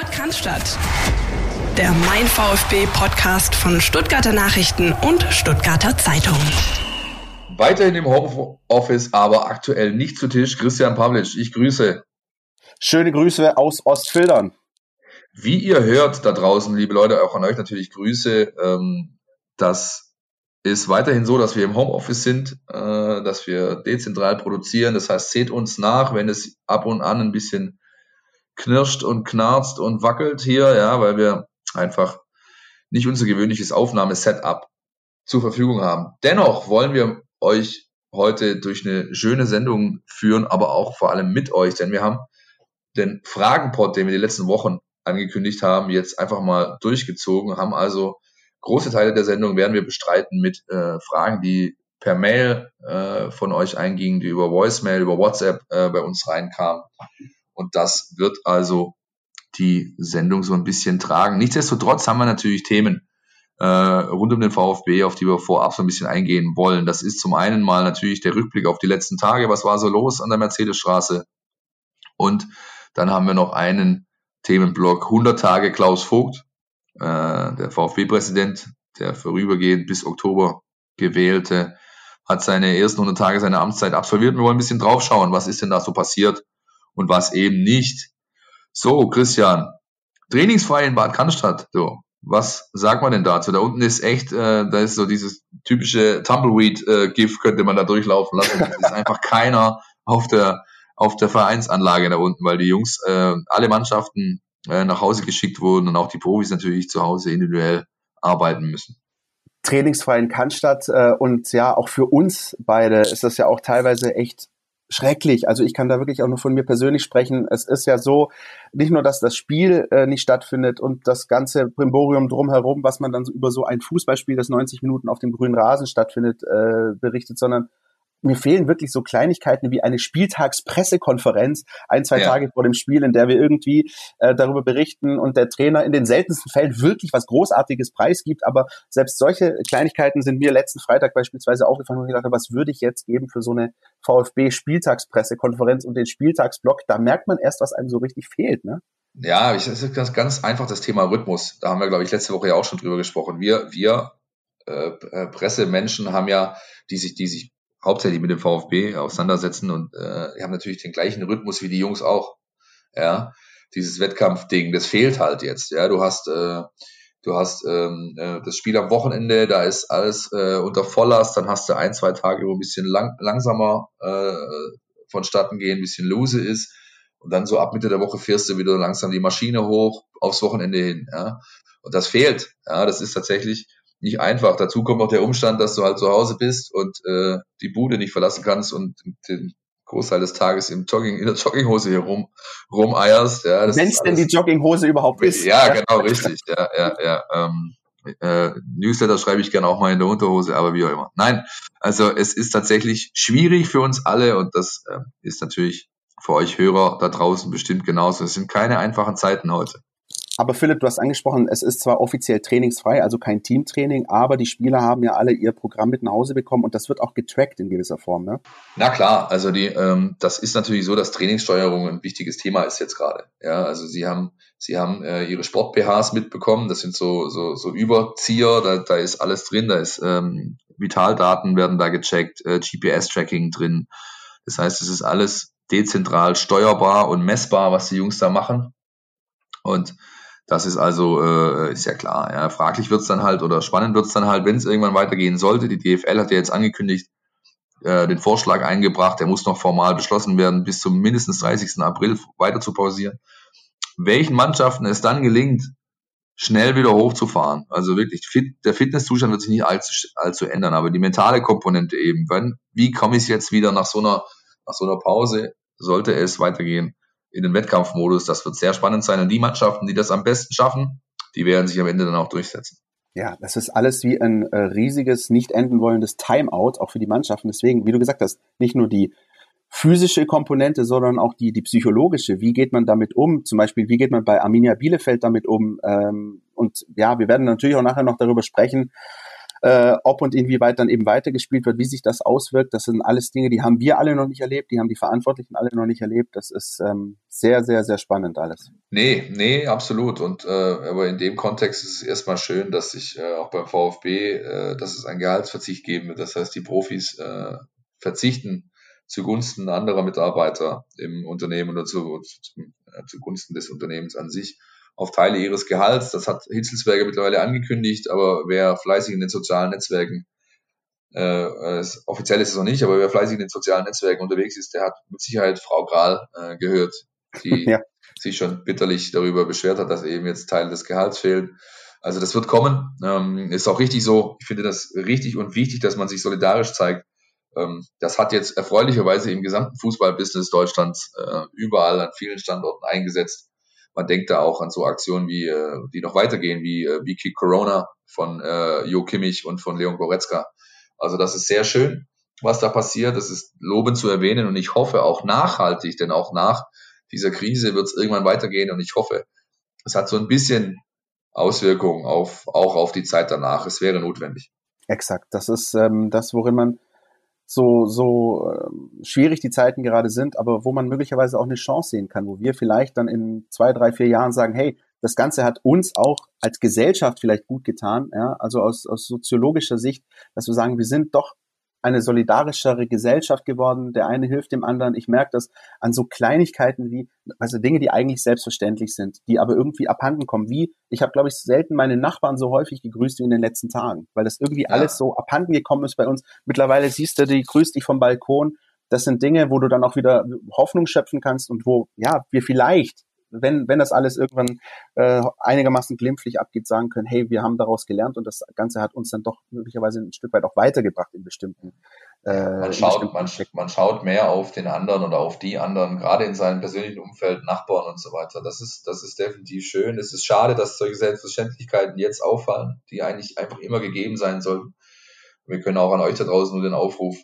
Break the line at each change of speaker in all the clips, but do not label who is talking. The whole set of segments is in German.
Podcast. Der Mein VfB Podcast von Stuttgarter Nachrichten und Stuttgarter Zeitung.
Weiterhin im Homeoffice, aber aktuell nicht zu Tisch. Christian Pavlic, ich grüße.
Schöne Grüße aus Ostfildern.
Wie ihr hört da draußen, liebe Leute, auch an euch natürlich Grüße. Ähm, das ist weiterhin so, dass wir im Homeoffice sind, äh, dass wir dezentral produzieren. Das heißt, seht uns nach, wenn es ab und an ein bisschen knirscht und knarzt und wackelt hier, ja, weil wir einfach nicht unser gewöhnliches Aufnahmesetup zur Verfügung haben. Dennoch wollen wir euch heute durch eine schöne Sendung führen, aber auch vor allem mit euch, denn wir haben den Fragenpot, den wir die letzten Wochen angekündigt haben, jetzt einfach mal durchgezogen, haben also große Teile der Sendung werden wir bestreiten mit äh, Fragen, die per Mail äh, von euch eingingen, die über Voicemail, über WhatsApp äh, bei uns reinkamen. Und das wird also die Sendung so ein bisschen tragen. Nichtsdestotrotz haben wir natürlich Themen äh, rund um den VfB, auf die wir vorab so ein bisschen eingehen wollen. Das ist zum einen mal natürlich der Rückblick auf die letzten Tage. Was war so los an der Mercedesstraße? Und dann haben wir noch einen Themenblock 100 Tage Klaus Vogt, äh, der VfB-Präsident, der vorübergehend bis Oktober gewählte, hat seine ersten 100 Tage seiner Amtszeit absolviert. Wir wollen ein bisschen draufschauen, was ist denn da so passiert und was eben nicht. So, Christian, trainingsfrei in Bad Cannstatt, so. Was sagt man denn dazu? Da unten ist echt, äh, da ist so dieses typische Tumbleweed-GIF, äh, könnte man da durchlaufen lassen. Es ist einfach keiner auf der, auf der Vereinsanlage da unten, weil die Jungs, äh, alle Mannschaften äh, nach Hause geschickt wurden und auch die Profis natürlich zu Hause individuell arbeiten müssen
trainingsfrei in Cannstatt äh, und ja, auch für uns beide ist das ja auch teilweise echt schrecklich. Also ich kann da wirklich auch nur von mir persönlich sprechen. Es ist ja so, nicht nur, dass das Spiel äh, nicht stattfindet und das ganze Brimborium drumherum, was man dann so über so ein Fußballspiel, das 90 Minuten auf dem grünen Rasen stattfindet, äh, berichtet, sondern mir fehlen wirklich so Kleinigkeiten wie eine Spieltagspressekonferenz ein, zwei ja. Tage vor dem Spiel, in der wir irgendwie äh, darüber berichten und der Trainer in den seltensten Fällen wirklich was Großartiges preisgibt. Aber selbst solche Kleinigkeiten sind mir letzten Freitag beispielsweise aufgefallen und ich dachte, was würde ich jetzt geben für so eine VfB-Spieltagspressekonferenz und den Spieltagsblock? Da merkt man erst, was einem so richtig fehlt, ne?
Ja, ich, das ist ganz, ganz einfach das Thema Rhythmus. Da haben wir, glaube ich, letzte Woche ja auch schon drüber gesprochen. Wir, wir äh, äh Pressemenschen haben ja, die sich, die sich hauptsächlich mit dem VfB auseinandersetzen und äh, die haben natürlich den gleichen Rhythmus wie die Jungs auch. Ja, dieses Wettkampfding, das fehlt halt jetzt. Ja, du hast äh, du hast ähm, äh, das Spiel am Wochenende, da ist alles äh, unter Volllast, dann hast du ein, zwei Tage, wo ein bisschen lang, langsamer äh, vonstatten gehen, ein bisschen lose ist. Und dann so ab Mitte der Woche fährst du wieder langsam die Maschine hoch aufs Wochenende hin. Ja? Und das fehlt. Ja, das ist tatsächlich nicht einfach. Dazu kommt noch der Umstand, dass du halt zu Hause bist und äh, die Bude nicht verlassen kannst und den Großteil des Tages im Jogging, in der Jogginghose hier rum, rumeierst. Ja,
Wenn es denn die Jogginghose überhaupt ist.
Ja, genau, richtig. Ja, ja, ja. Ähm, äh, Newsletter schreibe ich gerne auch mal in der Unterhose, aber wie auch immer. Nein, also es ist tatsächlich schwierig für uns alle und das äh, ist natürlich für euch Hörer da draußen bestimmt genauso. Es sind keine einfachen Zeiten heute.
Aber Philipp, du hast angesprochen, es ist zwar offiziell trainingsfrei, also kein Teamtraining, aber die Spieler haben ja alle ihr Programm mit nach Hause bekommen und das wird auch getrackt in gewisser Form, ne?
Na klar, also die, ähm, das ist natürlich so, dass Trainingssteuerung ein wichtiges Thema ist jetzt gerade. Ja, also sie haben, sie haben äh, ihre Sport-BHs mitbekommen, das sind so, so, so Überzieher, da, da ist alles drin, da ist ähm, Vitaldaten werden da gecheckt, äh, GPS-Tracking drin. Das heißt, es ist alles dezentral steuerbar und messbar, was die Jungs da machen. Und das ist also, äh, ist ja klar. Ja. Fraglich wird's dann halt oder spannend wird's dann halt, wenn es irgendwann weitergehen sollte. Die DFL hat ja jetzt angekündigt, äh, den Vorschlag eingebracht, der muss noch formal beschlossen werden, bis zum mindestens 30. April weiter zu pausieren. Welchen Mannschaften es dann gelingt, schnell wieder hochzufahren. Also wirklich, fit, der Fitnesszustand wird sich nicht allzu, allzu ändern, aber die mentale Komponente eben. Wenn, wie komme ich jetzt wieder nach so einer, nach so einer Pause, sollte es weitergehen? In den Wettkampfmodus. Das wird sehr spannend sein. Und die Mannschaften, die das am besten schaffen, die werden sich am Ende dann auch durchsetzen.
Ja, das ist alles wie ein äh, riesiges, nicht enden wollendes Timeout, auch für die Mannschaften. Deswegen, wie du gesagt hast, nicht nur die physische Komponente, sondern auch die, die psychologische. Wie geht man damit um? Zum Beispiel, wie geht man bei Arminia Bielefeld damit um? Ähm, und ja, wir werden natürlich auch nachher noch darüber sprechen, äh, ob und inwieweit dann eben weitergespielt wird, wie sich das auswirkt, das sind alles Dinge, die haben wir alle noch nicht erlebt, die haben die Verantwortlichen alle noch nicht erlebt. Das ist ähm, sehr, sehr, sehr spannend alles.
Nee, nee, absolut. Und äh, aber in dem Kontext ist es erstmal schön, dass sich äh, auch beim VfB, äh, dass es einen Gehaltsverzicht geben wird. Das heißt, die Profis äh, verzichten zugunsten anderer Mitarbeiter im Unternehmen oder zu, zu, äh, zugunsten des Unternehmens an sich auf Teile ihres Gehalts. Das hat Hitzelsberger mittlerweile angekündigt, aber wer fleißig in den sozialen Netzwerken, äh, ist, offiziell ist es noch nicht, aber wer fleißig in den sozialen Netzwerken unterwegs ist, der hat mit Sicherheit Frau Grahl äh, gehört, die ja. sich schon bitterlich darüber beschwert hat, dass eben jetzt Teil des Gehalts fehlt. Also das wird kommen. Ähm, ist auch richtig so. Ich finde das richtig und wichtig, dass man sich solidarisch zeigt. Ähm, das hat jetzt erfreulicherweise im gesamten Fußballbusiness Deutschlands äh, überall an vielen Standorten eingesetzt man denkt da auch an so Aktionen wie, äh, die noch weitergehen, wie, äh, Kick Corona von äh, Jo Kimmich und von Leon Goretzka. Also das ist sehr schön, was da passiert. Das ist lobend zu erwähnen und ich hoffe auch nachhaltig, denn auch nach dieser Krise wird es irgendwann weitergehen und ich hoffe, es hat so ein bisschen Auswirkungen auf, auch auf die Zeit danach. Es wäre notwendig.
Exakt. Das ist ähm, das, worin man so, so äh, schwierig die Zeiten gerade sind, aber wo man möglicherweise auch eine Chance sehen kann, wo wir vielleicht dann in zwei, drei, vier Jahren sagen, hey, das Ganze hat uns auch als Gesellschaft vielleicht gut getan, ja, also aus, aus soziologischer Sicht, dass wir sagen, wir sind doch eine solidarischere Gesellschaft geworden. Der eine hilft dem anderen. Ich merke das an so Kleinigkeiten wie, also Dinge, die eigentlich selbstverständlich sind, die aber irgendwie abhanden kommen. Wie, ich habe, glaube ich, selten meine Nachbarn so häufig gegrüßt wie in den letzten Tagen, weil das irgendwie ja. alles so abhanden gekommen ist bei uns. Mittlerweile siehst du, die grüßt dich vom Balkon. Das sind Dinge, wo du dann auch wieder Hoffnung schöpfen kannst und wo, ja, wir vielleicht wenn, wenn das alles irgendwann äh, einigermaßen glimpflich abgeht, sagen können, hey, wir haben daraus gelernt und das Ganze hat uns dann doch möglicherweise ein Stück weit auch weitergebracht in bestimmten
äh, man, schaut, man, man schaut mehr auf den anderen oder auf die anderen, gerade in seinem persönlichen Umfeld, Nachbarn und so weiter. Das ist, das ist definitiv schön. Es ist schade, dass solche Selbstverständlichkeiten jetzt auffallen, die eigentlich einfach immer gegeben sein sollten. Wir können auch an euch da draußen nur den Aufruf,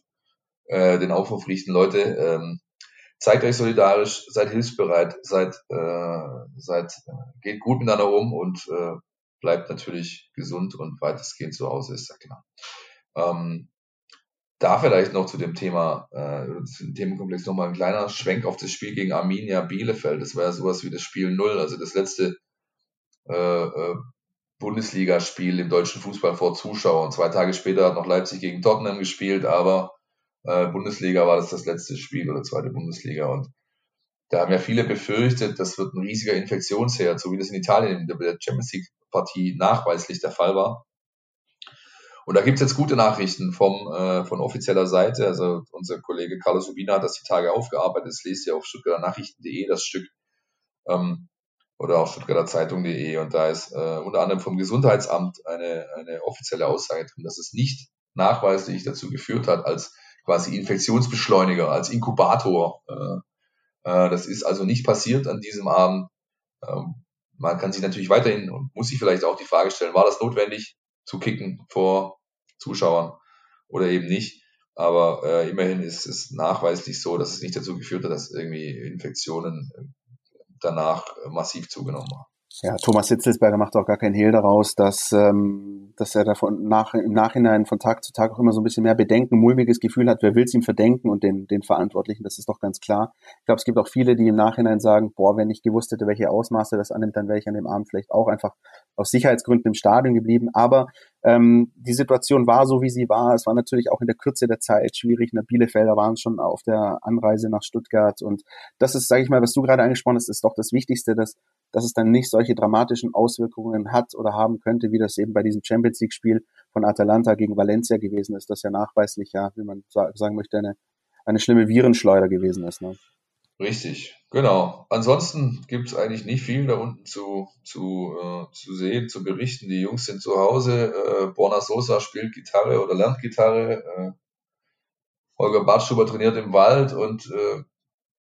äh, den Aufruf richten, Leute, ähm, zeigt euch solidarisch, seid hilfsbereit, seid, äh, seid, äh, geht gut miteinander um und äh, bleibt natürlich gesund und weitestgehend zu Hause, ist ja klar. Ähm, da vielleicht noch zu dem Thema, äh, zu dem Themenkomplex nochmal ein kleiner Schwenk auf das Spiel gegen Arminia Bielefeld. Das war ja sowas wie das Spiel Null, also das letzte äh, äh, Bundesligaspiel im deutschen Fußball vor Zuschauern. Zwei Tage später hat noch Leipzig gegen Tottenham gespielt, aber äh, Bundesliga war das das letzte Spiel oder zweite Bundesliga und da haben ja viele befürchtet, das wird ein riesiger Infektionsherd, so wie das in Italien in der Champions League Partie nachweislich der Fall war. Und da gibt's jetzt gute Nachrichten vom, äh, von offizieller Seite. Also unser Kollege Carlos Ubina hat das die Tage aufgearbeitet. Das lest ihr auf stuttgarternachrichten.de das Stück ähm, oder auf stuttgarterzeitung.de. Und da ist äh, unter anderem vom Gesundheitsamt eine, eine offizielle Aussage drin, dass es nicht nachweislich dazu geführt hat, als quasi Infektionsbeschleuniger, als Inkubator. Äh, äh, das ist also nicht passiert an diesem Abend. Ähm, man kann sich natürlich weiterhin und muss sich vielleicht auch die Frage stellen, war das notwendig zu kicken vor Zuschauern oder eben nicht? Aber äh, immerhin ist es nachweislich so, dass es nicht dazu geführt hat, dass irgendwie Infektionen danach massiv zugenommen haben.
Ja, Thomas Hitzelsberger macht auch gar keinen Hehl daraus, dass, ähm, dass er davon nach, im Nachhinein von Tag zu Tag auch immer so ein bisschen mehr Bedenken, mulmiges Gefühl hat, wer will es ihm verdenken und den, den Verantwortlichen, das ist doch ganz klar. Ich glaube, es gibt auch viele, die im Nachhinein sagen, boah, wenn ich gewusst hätte, welche Ausmaße das annimmt, dann wäre ich an dem Abend vielleicht auch einfach aus Sicherheitsgründen im Stadion geblieben. Aber ähm, die Situation war so, wie sie war. Es war natürlich auch in der Kürze der Zeit schwierig. Der Bielefelder waren schon auf der Anreise nach Stuttgart. Und das ist, sage ich mal, was du gerade angesprochen hast, ist doch das Wichtigste, dass, dass es dann nicht solche dramatischen Auswirkungen hat oder haben könnte, wie das eben bei diesem Champions League-Spiel von Atalanta gegen Valencia gewesen ist, das ja nachweislich, ja, wie man sagen möchte, eine, eine schlimme Virenschleuder gewesen ist. Ne?
Richtig, genau. Ansonsten gibt es eigentlich nicht viel da unten zu, zu, äh, zu sehen, zu berichten. Die Jungs sind zu Hause. Äh, Borna Sosa spielt Gitarre oder lernt Gitarre. Äh, Holger Bartschuber trainiert im Wald und äh,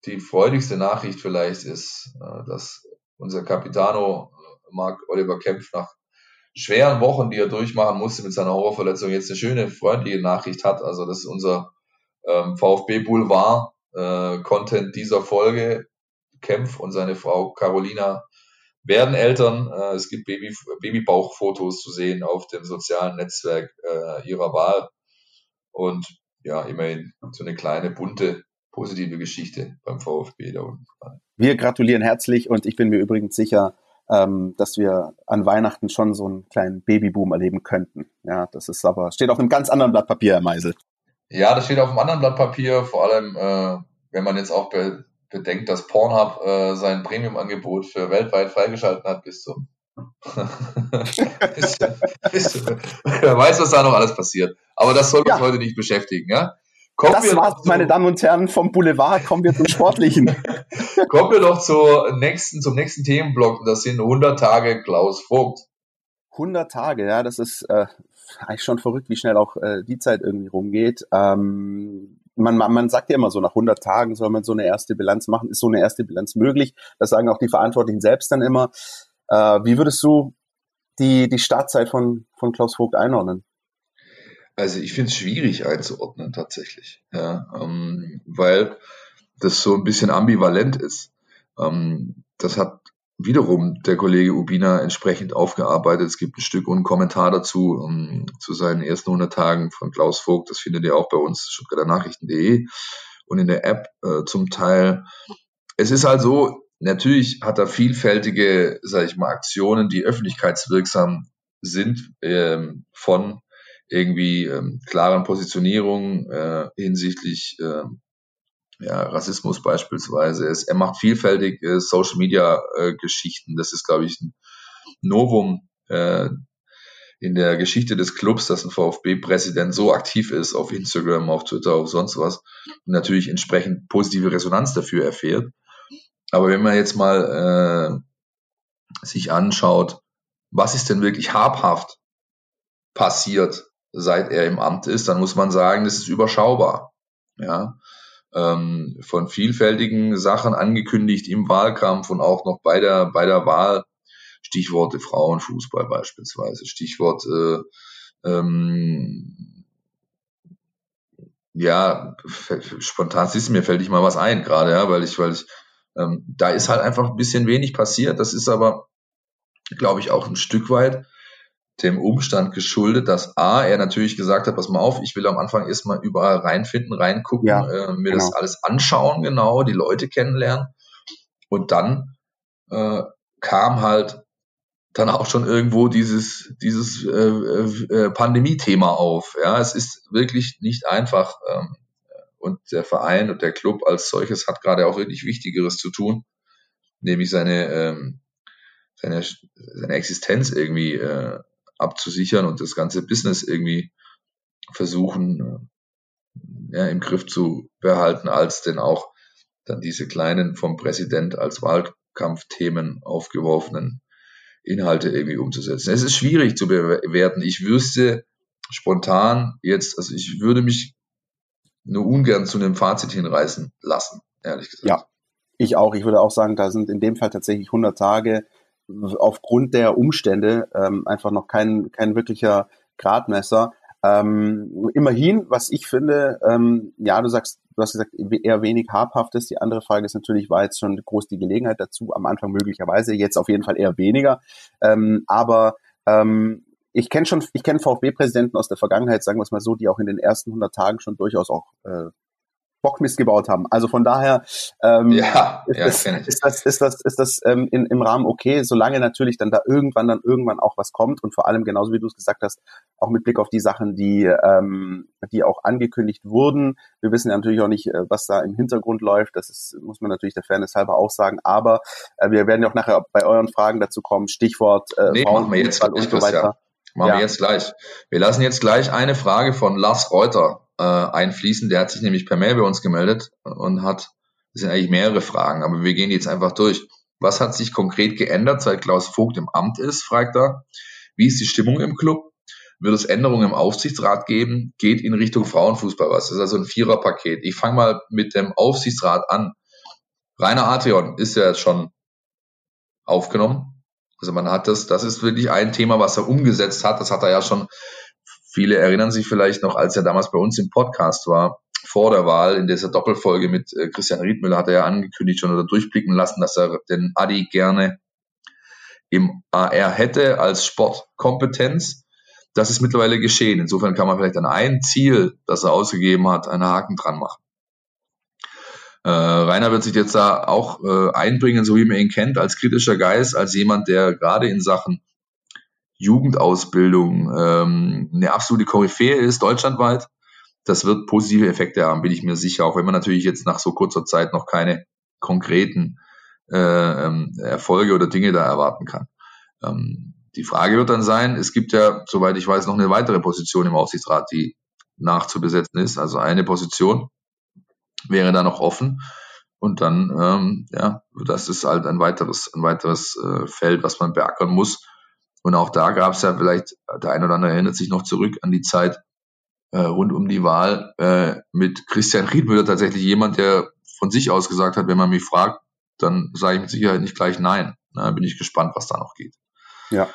die freudigste Nachricht vielleicht ist, äh, dass unser Capitano äh, Marc Oliver Kempf nach schweren Wochen, die er durchmachen musste mit seiner Horrorverletzung, jetzt eine schöne, freundliche Nachricht hat. Also das ist unser ähm, VfB Boulevard äh, Content dieser Folge. Kempf und seine Frau Carolina werden Eltern. Äh, es gibt Baby, Babybauchfotos zu sehen auf dem sozialen Netzwerk äh, ihrer Wahl. Und ja, immerhin so eine kleine, bunte, positive Geschichte beim VfB da unten.
Wir gratulieren herzlich und ich bin mir übrigens sicher, ähm, dass wir an Weihnachten schon so einen kleinen Babyboom erleben könnten. Ja, das ist aber, steht auf einem ganz anderen Blatt Papier, Herr Meisel.
Ja, das steht auf einem anderen Blatt Papier, vor allem, äh, wenn man jetzt auch be bedenkt, dass Pornhub äh, sein Premium-Angebot für weltweit freigeschalten hat bis zum Wer weiß, was da noch alles passiert. Aber das soll uns ja. heute nicht beschäftigen, ja?
Kommen das war's, meine Damen und Herren, vom Boulevard kommen wir zum Sportlichen.
kommen wir doch zur nächsten, zum nächsten Themenblock. Das sind 100 Tage Klaus Vogt.
100 Tage, ja, das ist äh, eigentlich schon verrückt, wie schnell auch äh, die Zeit irgendwie rumgeht. Ähm, man, man, man sagt ja immer so, nach 100 Tagen soll man so eine erste Bilanz machen. Ist so eine erste Bilanz möglich? Das sagen auch die Verantwortlichen selbst dann immer. Äh, wie würdest du die, die Startzeit von, von Klaus Vogt einordnen?
Also ich finde es schwierig einzuordnen tatsächlich, ja, ähm, weil das so ein bisschen ambivalent ist. Ähm, das hat wiederum der Kollege Ubina entsprechend aufgearbeitet. Es gibt ein Stück und einen Kommentar dazu um, ähm, zu seinen ersten 100 Tagen von Klaus Vogt. Das findet ihr auch bei uns Stuttgarter Nachrichten.de und in der App äh, zum Teil. Es ist halt so, natürlich hat er vielfältige, sage ich mal, Aktionen, die öffentlichkeitswirksam sind ähm, von irgendwie ähm, klaren Positionierungen äh, hinsichtlich äh, ja, Rassismus beispielsweise. Es, er macht vielfältig äh, Social Media äh, Geschichten. Das ist, glaube ich, ein Novum äh, in der Geschichte des Clubs, dass ein VfB-Präsident so aktiv ist auf Instagram, auf Twitter, auf sonst was und natürlich entsprechend positive Resonanz dafür erfährt. Aber wenn man jetzt mal äh, sich anschaut, was ist denn wirklich habhaft passiert seit er im Amt ist, dann muss man sagen, das ist überschaubar. Ja, ähm, von vielfältigen Sachen angekündigt im Wahlkampf und auch noch bei der bei der Wahl. Stichworte Frauenfußball beispielsweise, Stichwort äh, ähm, ja, spontan ist mir fällt ich mal was ein gerade, ja, weil ich, weil ich, ähm, da ist halt einfach ein bisschen wenig passiert. Das ist aber, glaube ich, auch ein Stück weit dem Umstand geschuldet, dass A, er natürlich gesagt hat, pass mal auf, ich will am Anfang erstmal überall reinfinden, reingucken, ja, äh, mir genau. das alles anschauen, genau, die Leute kennenlernen. Und dann äh, kam halt dann auch schon irgendwo dieses, dieses äh, äh, Pandemie-Thema auf. Ja, es ist wirklich nicht einfach. Ähm, und der Verein und der Club als solches hat gerade auch wirklich Wichtigeres zu tun, nämlich seine, ähm, seine, seine Existenz irgendwie äh, abzusichern und das ganze Business irgendwie versuchen äh, ja, im Griff zu behalten, als denn auch dann diese kleinen vom Präsident als Wahlkampfthemen aufgeworfenen Inhalte irgendwie umzusetzen. Es ist schwierig zu bewerten. Ich wüsste spontan jetzt, also ich würde mich nur ungern zu einem Fazit hinreißen lassen, ehrlich gesagt.
Ja, ich auch. Ich würde auch sagen, da sind in dem Fall tatsächlich 100 Tage aufgrund der Umstände ähm, einfach noch kein, kein wirklicher Gradmesser. Ähm, immerhin, was ich finde, ähm, ja, du sagst, du hast gesagt, eher wenig habhaftes. Die andere Frage ist natürlich, war jetzt schon groß die Gelegenheit dazu, am Anfang möglicherweise, jetzt auf jeden Fall eher weniger. Ähm, aber ähm, ich kenne schon, ich kenne VfB-Präsidenten aus der Vergangenheit, sagen wir es mal so, die auch in den ersten 100 Tagen schon durchaus auch äh, Bockmist gebaut haben. Also von daher ähm, ja, ist, ja, das, ist, das, ist das ist das ähm, in, im Rahmen okay, solange natürlich dann da irgendwann dann irgendwann auch was kommt und vor allem genauso wie du es gesagt hast, auch mit Blick auf die Sachen, die ähm, die auch angekündigt wurden. Wir wissen ja natürlich auch nicht, äh, was da im Hintergrund läuft. Das ist, muss man natürlich der Fairness halber auch sagen. Aber äh, wir werden ja auch nachher bei euren Fragen dazu kommen. Stichwort
äh, nee, machen wir jetzt und so weiter. Ja. Machen ja. wir jetzt gleich. Wir lassen jetzt gleich eine Frage von Lars Reuter äh, einfließen. Der hat sich nämlich per Mail bei uns gemeldet und hat, das sind eigentlich mehrere Fragen, aber wir gehen jetzt einfach durch. Was hat sich konkret geändert, seit Klaus Vogt im Amt ist, fragt er. Wie ist die Stimmung im Club? Wird es Änderungen im Aufsichtsrat geben? Geht in Richtung Frauenfußball was? Das ist also ein Viererpaket. Ich fange mal mit dem Aufsichtsrat an. Rainer Adrian ist ja jetzt schon aufgenommen. Also man hat das, das ist wirklich ein Thema, was er umgesetzt hat. Das hat er ja schon Viele erinnern sich vielleicht noch, als er damals bei uns im Podcast war, vor der Wahl, in dieser Doppelfolge mit äh, Christian Riedmüller, hat er ja angekündigt schon oder durchblicken lassen, dass er den Adi gerne im AR hätte als Sportkompetenz, das ist mittlerweile geschehen. Insofern kann man vielleicht an ein Ziel, das er ausgegeben hat, einen Haken dran machen. Äh, Rainer wird sich jetzt da auch äh, einbringen, so wie man ihn kennt, als kritischer Geist, als jemand, der gerade in Sachen Jugendausbildung ähm, eine absolute Koryphäe ist, deutschlandweit. Das wird positive Effekte haben, bin ich mir sicher, auch wenn man natürlich jetzt nach so kurzer Zeit noch keine konkreten äh, ähm, Erfolge oder Dinge da erwarten kann. Ähm, die Frage wird dann sein, es gibt ja, soweit ich weiß, noch eine weitere Position im Aufsichtsrat, die nachzubesetzen ist. Also eine Position wäre da noch offen. Und dann, ähm, ja, das ist halt ein weiteres, ein weiteres äh, Feld, was man beackern muss. Und auch da gab es ja vielleicht, der eine oder andere erinnert sich noch zurück an die Zeit äh, rund um die Wahl äh, mit Christian Riedmüller tatsächlich jemand, der von sich aus gesagt hat, wenn man mich fragt, dann sage ich mit Sicherheit nicht gleich nein. Da bin ich gespannt, was da noch geht.
Ja.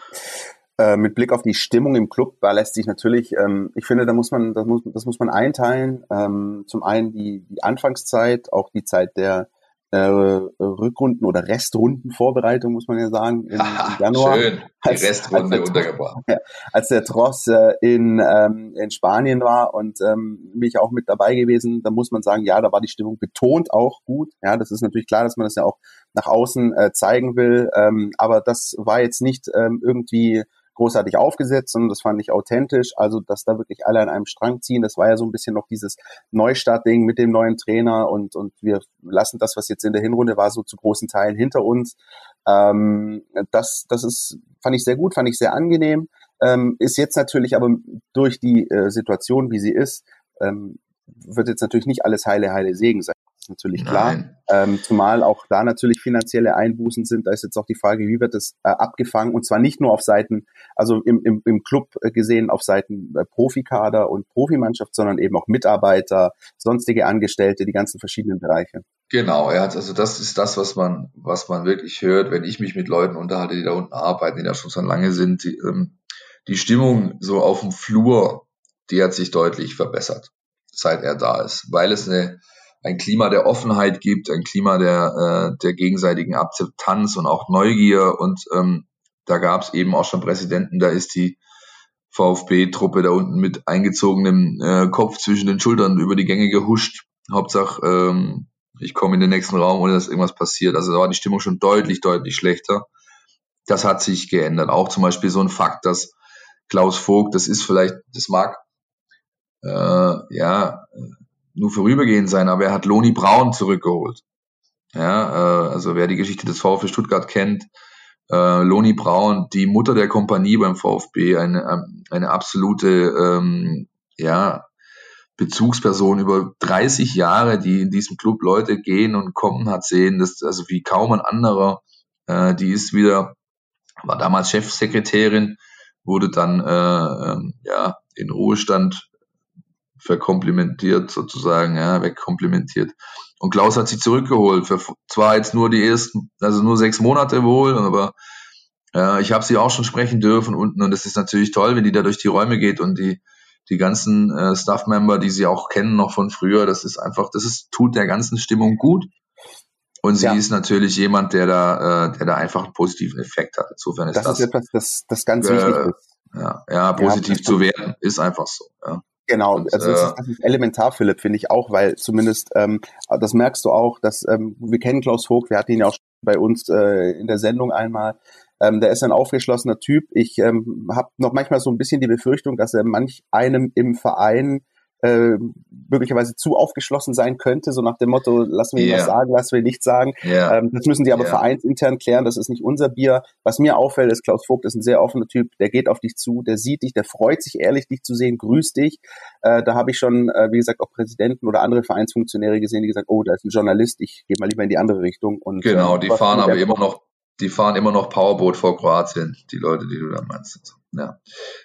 Äh, mit Blick auf die Stimmung im Club, da lässt sich natürlich, ähm, ich finde, da muss man, das muss, das muss man einteilen. Ähm, zum einen die, die Anfangszeit, auch die Zeit der äh, Rückrunden oder Restrundenvorbereitung, muss man ja sagen,
im, im Januar. Schön, die als, Restrunde als untergebracht.
Als der Tross äh, in, ähm, in Spanien war und ähm, bin ich auch mit dabei gewesen, da muss man sagen, ja, da war die Stimmung betont auch gut. Ja, das ist natürlich klar, dass man das ja auch nach außen äh, zeigen will, ähm, aber das war jetzt nicht ähm, irgendwie großartig aufgesetzt, sondern das fand ich authentisch. Also, dass da wirklich alle an einem Strang ziehen, das war ja so ein bisschen noch dieses Neustartding mit dem neuen Trainer und, und wir lassen das, was jetzt in der Hinrunde war, so zu großen Teilen hinter uns. Ähm, das, das ist, fand ich sehr gut, fand ich sehr angenehm. Ähm, ist jetzt natürlich aber durch die äh, Situation, wie sie ist, ähm, wird jetzt natürlich nicht alles heile, heile Segen sein natürlich klar. Ähm, zumal auch da natürlich finanzielle Einbußen sind. Da ist jetzt auch die Frage, wie wird das äh, abgefangen? Und zwar nicht nur auf Seiten, also im, im, im Club äh, gesehen, auf Seiten äh, Profikader und Profimannschaft, sondern eben auch Mitarbeiter, sonstige Angestellte, die ganzen verschiedenen Bereiche.
Genau, hat, also das ist das, was man, was man wirklich hört, wenn ich mich mit Leuten unterhalte, die da unten arbeiten, die da schon so lange sind. Die, ähm, die Stimmung so auf dem Flur, die hat sich deutlich verbessert, seit er da ist, weil es eine ein Klima der Offenheit gibt, ein Klima der, äh, der gegenseitigen Akzeptanz und auch Neugier. Und ähm, da gab es eben auch schon Präsidenten, da ist die VfB-Truppe da unten mit eingezogenem äh, Kopf zwischen den Schultern über die Gänge gehuscht. Hauptsache, ähm, ich komme in den nächsten Raum, ohne dass irgendwas passiert. Also da war die Stimmung schon deutlich, deutlich schlechter. Das hat sich geändert. Auch zum Beispiel so ein Fakt, dass Klaus Vogt, das ist vielleicht, das mag äh, ja nur vorübergehend sein, aber er hat Loni Braun zurückgeholt. Ja, äh, also wer die Geschichte des VfB Stuttgart kennt, äh, Loni Braun, die Mutter der Kompanie beim VfB, eine, ähm, eine absolute ähm, ja, Bezugsperson über 30 Jahre, die in diesem Club Leute gehen und kommen hat sehen, das also wie kaum ein anderer. Äh, die ist wieder, war damals Chefsekretärin, wurde dann äh, ähm, ja in Ruhestand verkomplimentiert sozusagen, ja, wegkomplimentiert. Und Klaus hat sie zurückgeholt. Für zwar jetzt nur die ersten, also nur sechs Monate wohl, aber äh, ich habe sie auch schon sprechen dürfen unten und es ist natürlich toll, wenn die da durch die Räume geht und die die ganzen äh, Staff-Member, die sie auch kennen noch von früher, das ist einfach, das ist tut der ganzen Stimmung gut. Und sie ja. ist natürlich jemand, der da, äh, der da einfach einen positiven Effekt hat. Insofern ist
das,
das
ist etwas, das, das ganz äh, wichtig ist.
Ja, ja positiv ja, zu werden, ist einfach so. Ja.
Genau, und, also das, ist, äh, das ist elementar, Philipp, finde ich auch, weil zumindest, ähm, das merkst du auch, dass ähm, wir kennen Klaus Vogt, wir hatten ihn ja auch bei uns äh, in der Sendung einmal. Ähm, der ist ein aufgeschlossener Typ. Ich ähm, habe noch manchmal so ein bisschen die Befürchtung, dass er manch einem im Verein äh, möglicherweise zu aufgeschlossen sein könnte, so nach dem Motto, lassen wir yeah. was sagen, lassen wir nichts sagen. Yeah. Ähm, das müssen die aber yeah. vereinsintern klären, das ist nicht unser Bier. Was mir auffällt, ist, Klaus Vogt ist ein sehr offener Typ, der geht auf dich zu, der sieht dich, der freut sich ehrlich, dich zu sehen, grüßt dich. Äh, da habe ich schon, äh, wie gesagt, auch Präsidenten oder andere Vereinsfunktionäre gesehen, die gesagt, oh, da ist ein Journalist, ich gehe mal lieber in die andere Richtung. Und,
genau, äh, die fahren aber immer noch die fahren immer noch Powerboot vor Kroatien, die Leute, die du da meinst. Ja.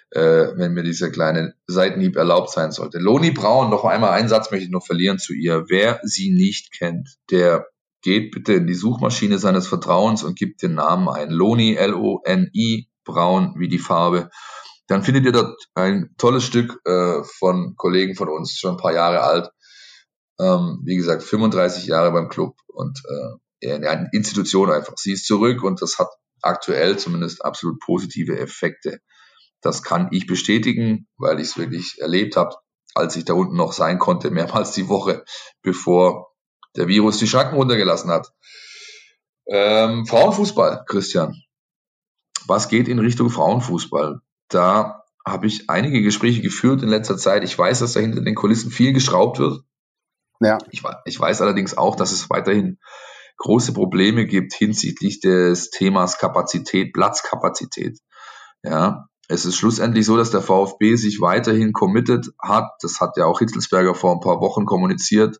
Äh, wenn mir dieser kleine Seitenhieb erlaubt sein sollte. Loni Braun, noch einmal einen Satz möchte ich noch verlieren zu ihr. Wer sie nicht kennt, der geht bitte in die Suchmaschine seines Vertrauens und gibt den Namen ein. Loni, L-O-N-I, Braun wie die Farbe. Dann findet ihr dort ein tolles Stück äh, von Kollegen von uns, schon ein paar Jahre alt. Ähm, wie gesagt, 35 Jahre beim Club und äh, eine Institution einfach. Sie ist zurück und das hat aktuell zumindest absolut positive Effekte. Das kann ich bestätigen, weil ich es wirklich erlebt habe, als ich da unten noch sein konnte, mehrmals die Woche, bevor der Virus die Schranken runtergelassen hat. Ähm, Frauenfußball, Christian. Was geht in Richtung Frauenfußball? Da habe ich einige Gespräche geführt in letzter Zeit. Ich weiß, dass da hinter den Kulissen viel geschraubt wird. Ja. Ich, ich weiß allerdings auch, dass es weiterhin große Probleme gibt hinsichtlich des Themas Kapazität, Platzkapazität. Ja, es ist schlussendlich so, dass der VfB sich weiterhin committed hat. Das hat ja auch Hitzelsberger vor ein paar Wochen kommuniziert.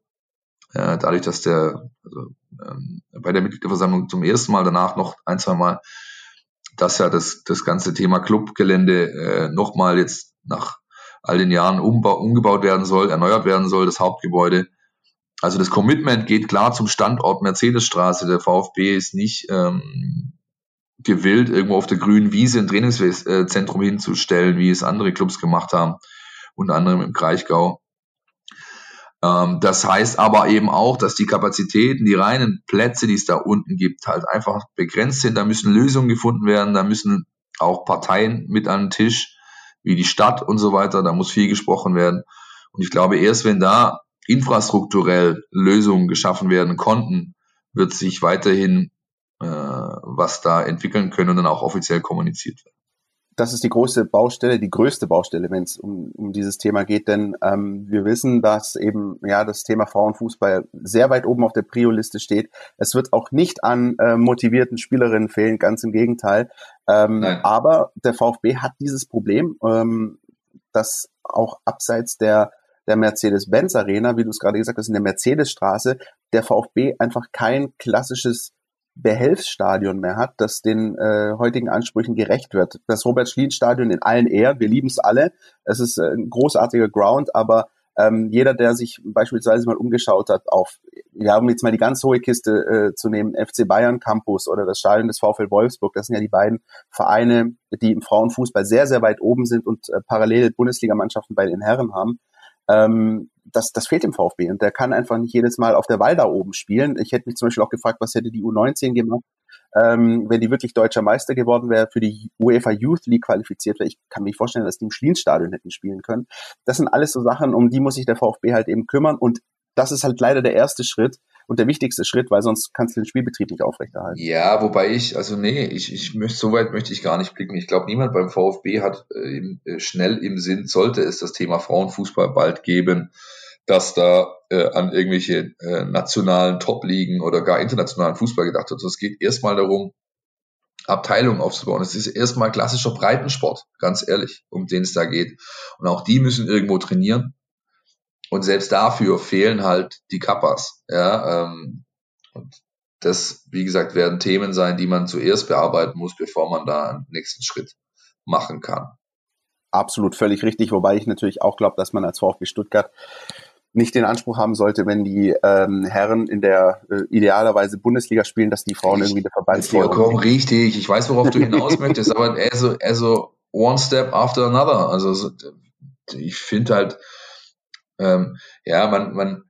Äh, dadurch, dass der also, ähm, bei der Mitgliederversammlung zum ersten Mal danach noch ein, zwei Mal, dass ja das, das ganze Thema Clubgelände äh, nochmal jetzt nach all den Jahren umbau, umgebaut werden soll, erneuert werden soll, das Hauptgebäude. Also das Commitment geht klar zum Standort Mercedesstraße. Der VfB ist nicht ähm, gewillt, irgendwo auf der grünen Wiese ein Trainingszentrum hinzustellen, wie es andere Clubs gemacht haben, unter anderem im Kraichgau. Ähm, das heißt aber eben auch, dass die Kapazitäten, die reinen Plätze, die es da unten gibt, halt einfach begrenzt sind. Da müssen Lösungen gefunden werden, da müssen auch Parteien mit an den Tisch, wie die Stadt und so weiter. Da muss viel gesprochen werden. Und ich glaube, erst wenn da infrastrukturell Lösungen geschaffen werden konnten, wird sich weiterhin äh, was da entwickeln können und dann auch offiziell kommuniziert werden.
Das ist die große Baustelle, die größte Baustelle, wenn es um, um dieses Thema geht, denn ähm, wir wissen, dass eben ja das Thema Frauenfußball sehr weit oben auf der Prio-Liste steht. Es wird auch nicht an äh, motivierten Spielerinnen fehlen, ganz im Gegenteil. Ähm, aber der VfB hat dieses Problem, ähm, dass auch abseits der der Mercedes-Benz Arena, wie du es gerade gesagt hast, in der Mercedesstraße, der VfB einfach kein klassisches Behelfsstadion mehr hat, das den äh, heutigen Ansprüchen gerecht wird. Das Robert-Schlien-Stadion in allen Ehren, wir lieben es alle. Es ist äh, ein großartiger Ground, aber ähm, jeder, der sich beispielsweise mal umgeschaut hat auf, ja, um jetzt mal die ganz hohe Kiste äh, zu nehmen, FC Bayern Campus oder das Stadion des VfL Wolfsburg, das sind ja die beiden Vereine, die im Frauenfußball sehr, sehr weit oben sind und äh, parallel Bundesligamannschaften bei den Herren haben. Ähm, das, das fehlt dem VfB und der kann einfach nicht jedes Mal auf der Wahl da oben spielen. Ich hätte mich zum Beispiel auch gefragt, was hätte die U19 gemacht, ähm, wenn die wirklich deutscher Meister geworden wäre, für die UEFA Youth League qualifiziert wäre. Ich kann mir vorstellen, dass die im Schlienstadion hätten spielen können. Das sind alles so Sachen, um die muss sich der VfB halt eben kümmern und das ist halt leider der erste Schritt, und der wichtigste Schritt, weil sonst kannst du den Spielbetrieb nicht aufrechterhalten.
Ja, wobei ich, also nee, ich, ich möchte, so weit möchte ich gar nicht blicken. Ich glaube, niemand beim VfB hat äh, äh, schnell im Sinn, sollte es das Thema Frauenfußball bald geben, dass da äh, an irgendwelche äh, nationalen Top-Ligen oder gar internationalen Fußball gedacht wird. Es geht erstmal darum, Abteilungen aufzubauen. Es ist erstmal klassischer Breitensport, ganz ehrlich, um den es da geht. Und auch die müssen irgendwo trainieren. Und selbst dafür fehlen halt die Kappas. Ja, ähm, und das, wie gesagt, werden Themen sein, die man zuerst bearbeiten muss, bevor man da einen nächsten Schritt machen kann.
Absolut völlig richtig, wobei ich natürlich auch glaube, dass man als VfB Stuttgart nicht den Anspruch haben sollte, wenn die ähm, Herren in der äh, idealerweise Bundesliga spielen, dass die Frauen irgendwie der
Verbandsliga. Vollkommen richtig. Ich weiß, worauf du hinaus möchtest, aber also, also one step after another. Also ich finde halt, ähm, ja, man, man,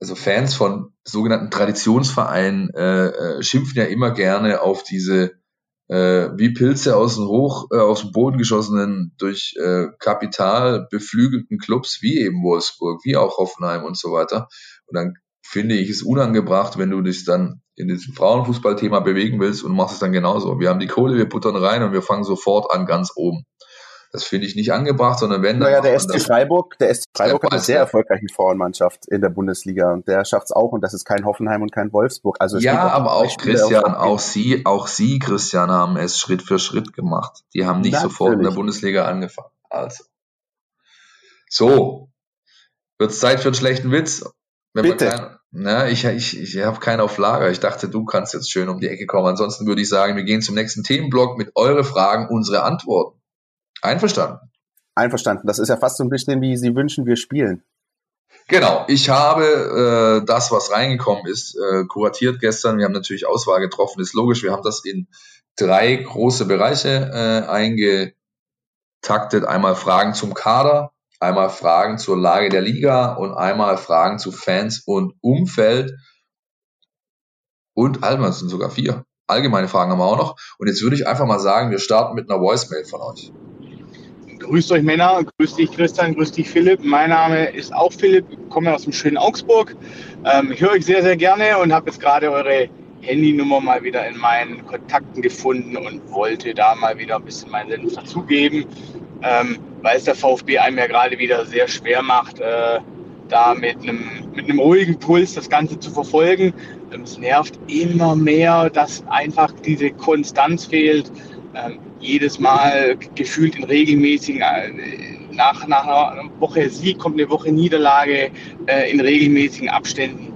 also Fans von sogenannten Traditionsvereinen äh, äh, schimpfen ja immer gerne auf diese äh, wie Pilze aus dem Hoch, äh, aus dem Boden geschossenen, durch äh, Kapital beflügelten Clubs wie eben Wolfsburg, wie auch Hoffenheim und so weiter. Und dann finde ich es unangebracht, wenn du dich dann in diesem Frauenfußballthema bewegen willst und machst es dann genauso. Wir haben die Kohle, wir buttern rein und wir fangen sofort an ganz oben. Das finde ich nicht angebracht, sondern wenn
Naja, der SC Freiburg, der SC Freiburg hat eine sehr erfolgreiche Frauenmannschaft in der Bundesliga und der schafft es auch und das ist kein Hoffenheim und kein Wolfsburg.
Also ja, aber auch Christian, auch Sie, auch Sie, Christian, haben es Schritt für Schritt gemacht. Die haben nicht Natürlich. sofort in der Bundesliga angefangen. Also. So. Wird's Zeit für einen schlechten Witz?
Wenn Bitte.
Kein, na, ich, ich, ich habe keinen auf Lager. Ich dachte, du kannst jetzt schön um die Ecke kommen. Ansonsten würde ich sagen, wir gehen zum nächsten Themenblock mit eure Fragen, unsere Antworten. Einverstanden.
Einverstanden. Das ist ja fast so ein bisschen wie Sie wünschen, wir spielen.
Genau, ich habe äh, das, was reingekommen ist, äh, kuratiert gestern. Wir haben natürlich Auswahl getroffen, ist logisch. Wir haben das in drei große Bereiche äh, eingetaktet. Einmal Fragen zum Kader, einmal Fragen zur Lage der Liga und einmal Fragen zu Fans und Umfeld. Und Alman sind sogar vier. allgemeine Fragen haben wir auch noch. Und jetzt würde ich einfach mal sagen, wir starten mit einer Voicemail von euch.
Grüßt euch Männer, grüß dich Christian, grüß dich Philipp. Mein Name ist auch Philipp, komme aus dem schönen Augsburg. Ähm, ich höre euch sehr, sehr gerne und habe jetzt gerade eure Handynummer mal wieder in meinen Kontakten gefunden und wollte da mal wieder ein bisschen meinen Senf dazugeben, ähm, weil es der VfB einem ja gerade wieder sehr schwer macht, äh, da mit einem, mit einem ruhigen Puls das Ganze zu verfolgen. Ähm, es nervt immer mehr, dass einfach diese Konstanz fehlt. Ähm, jedes Mal gefühlt in regelmäßigen, äh, nach, nach einer Woche Sieg kommt eine Woche Niederlage äh, in regelmäßigen Abständen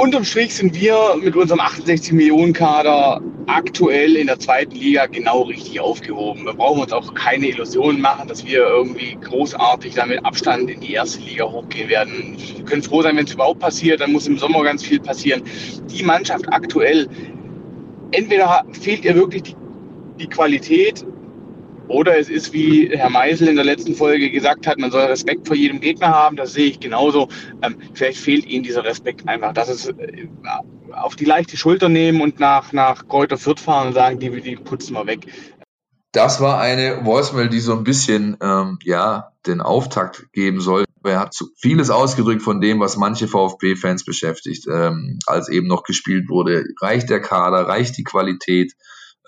Unterm Strich sind wir mit unserem 68 Millionen Kader aktuell in der zweiten Liga genau richtig aufgehoben. Wir brauchen uns auch keine Illusionen machen, dass wir irgendwie großartig damit Abstand in die erste Liga hochgehen werden. Wir können froh sein, wenn es überhaupt passiert. Dann muss im Sommer ganz viel passieren. Die Mannschaft aktuell, entweder fehlt ihr wirklich die, die Qualität oder es ist, wie Herr Meisel in der letzten Folge gesagt hat, man soll Respekt vor jedem Gegner haben. Das sehe ich genauso. Ähm, vielleicht fehlt Ihnen dieser Respekt einfach, dass es äh, auf die leichte Schulter nehmen und nach, nach Kräuter Fürth fahren und sagen, die, die putzen wir weg.
Das war eine Voicemail, die so ein bisschen ähm, ja den Auftakt geben soll. Er hat vieles ausgedrückt von dem, was manche VfB-Fans beschäftigt, ähm, als eben noch gespielt wurde. Reicht der Kader, reicht die Qualität?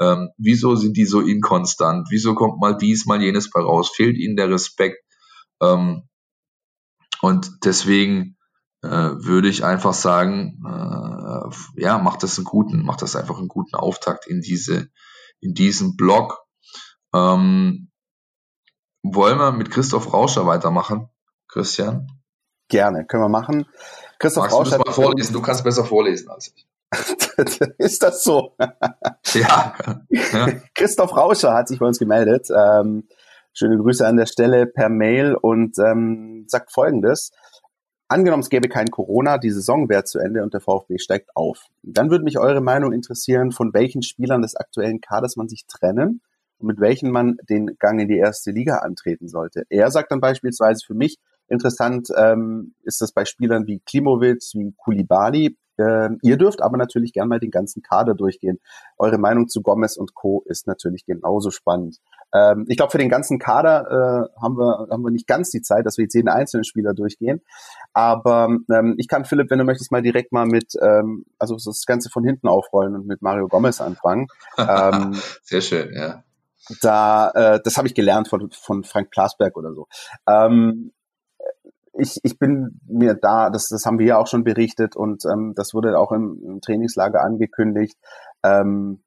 Ähm, wieso sind die so inkonstant? Wieso kommt mal dies, mal jenes bei raus? Fehlt ihnen der Respekt? Ähm, und deswegen äh, würde ich einfach sagen, äh, ja, macht das einen guten, macht das einfach einen guten Auftakt in diese, in diesen Blog. Ähm, wollen wir mit Christoph Rauscher weitermachen, Christian?
Gerne, können wir machen.
Christoph Magst Rauscher. Du, mal vorlesen? du kannst besser vorlesen als ich.
ist das so?
ja, ja.
Christoph Rauscher hat sich bei uns gemeldet. Ähm, schöne Grüße an der Stelle per Mail und ähm, sagt folgendes. Angenommen, es gäbe kein Corona, die Saison wäre zu Ende und der VfB steigt auf. Dann würde mich eure Meinung interessieren, von welchen Spielern des aktuellen Kaders man sich trennen und mit welchen man den Gang in die erste Liga antreten sollte. Er sagt dann beispielsweise für mich, interessant ähm, ist das bei Spielern wie Klimovic, wie Kulibali, ähm, ihr dürft aber natürlich gern mal den ganzen Kader durchgehen. Eure Meinung zu Gomez und Co. ist natürlich genauso spannend. Ähm, ich glaube, für den ganzen Kader äh, haben, wir, haben wir nicht ganz die Zeit, dass wir jetzt jeden einzelnen Spieler durchgehen. Aber ähm, ich kann, Philipp, wenn du möchtest, mal direkt mal mit, ähm, also das Ganze von hinten aufrollen und mit Mario Gomez anfangen.
Ähm, Sehr schön, ja.
Da, äh, das habe ich gelernt von, von Frank Plasberg oder so. Ähm, ich, ich bin mir da, das, das haben wir ja auch schon berichtet und ähm, das wurde auch im, im Trainingslager angekündigt. Ähm,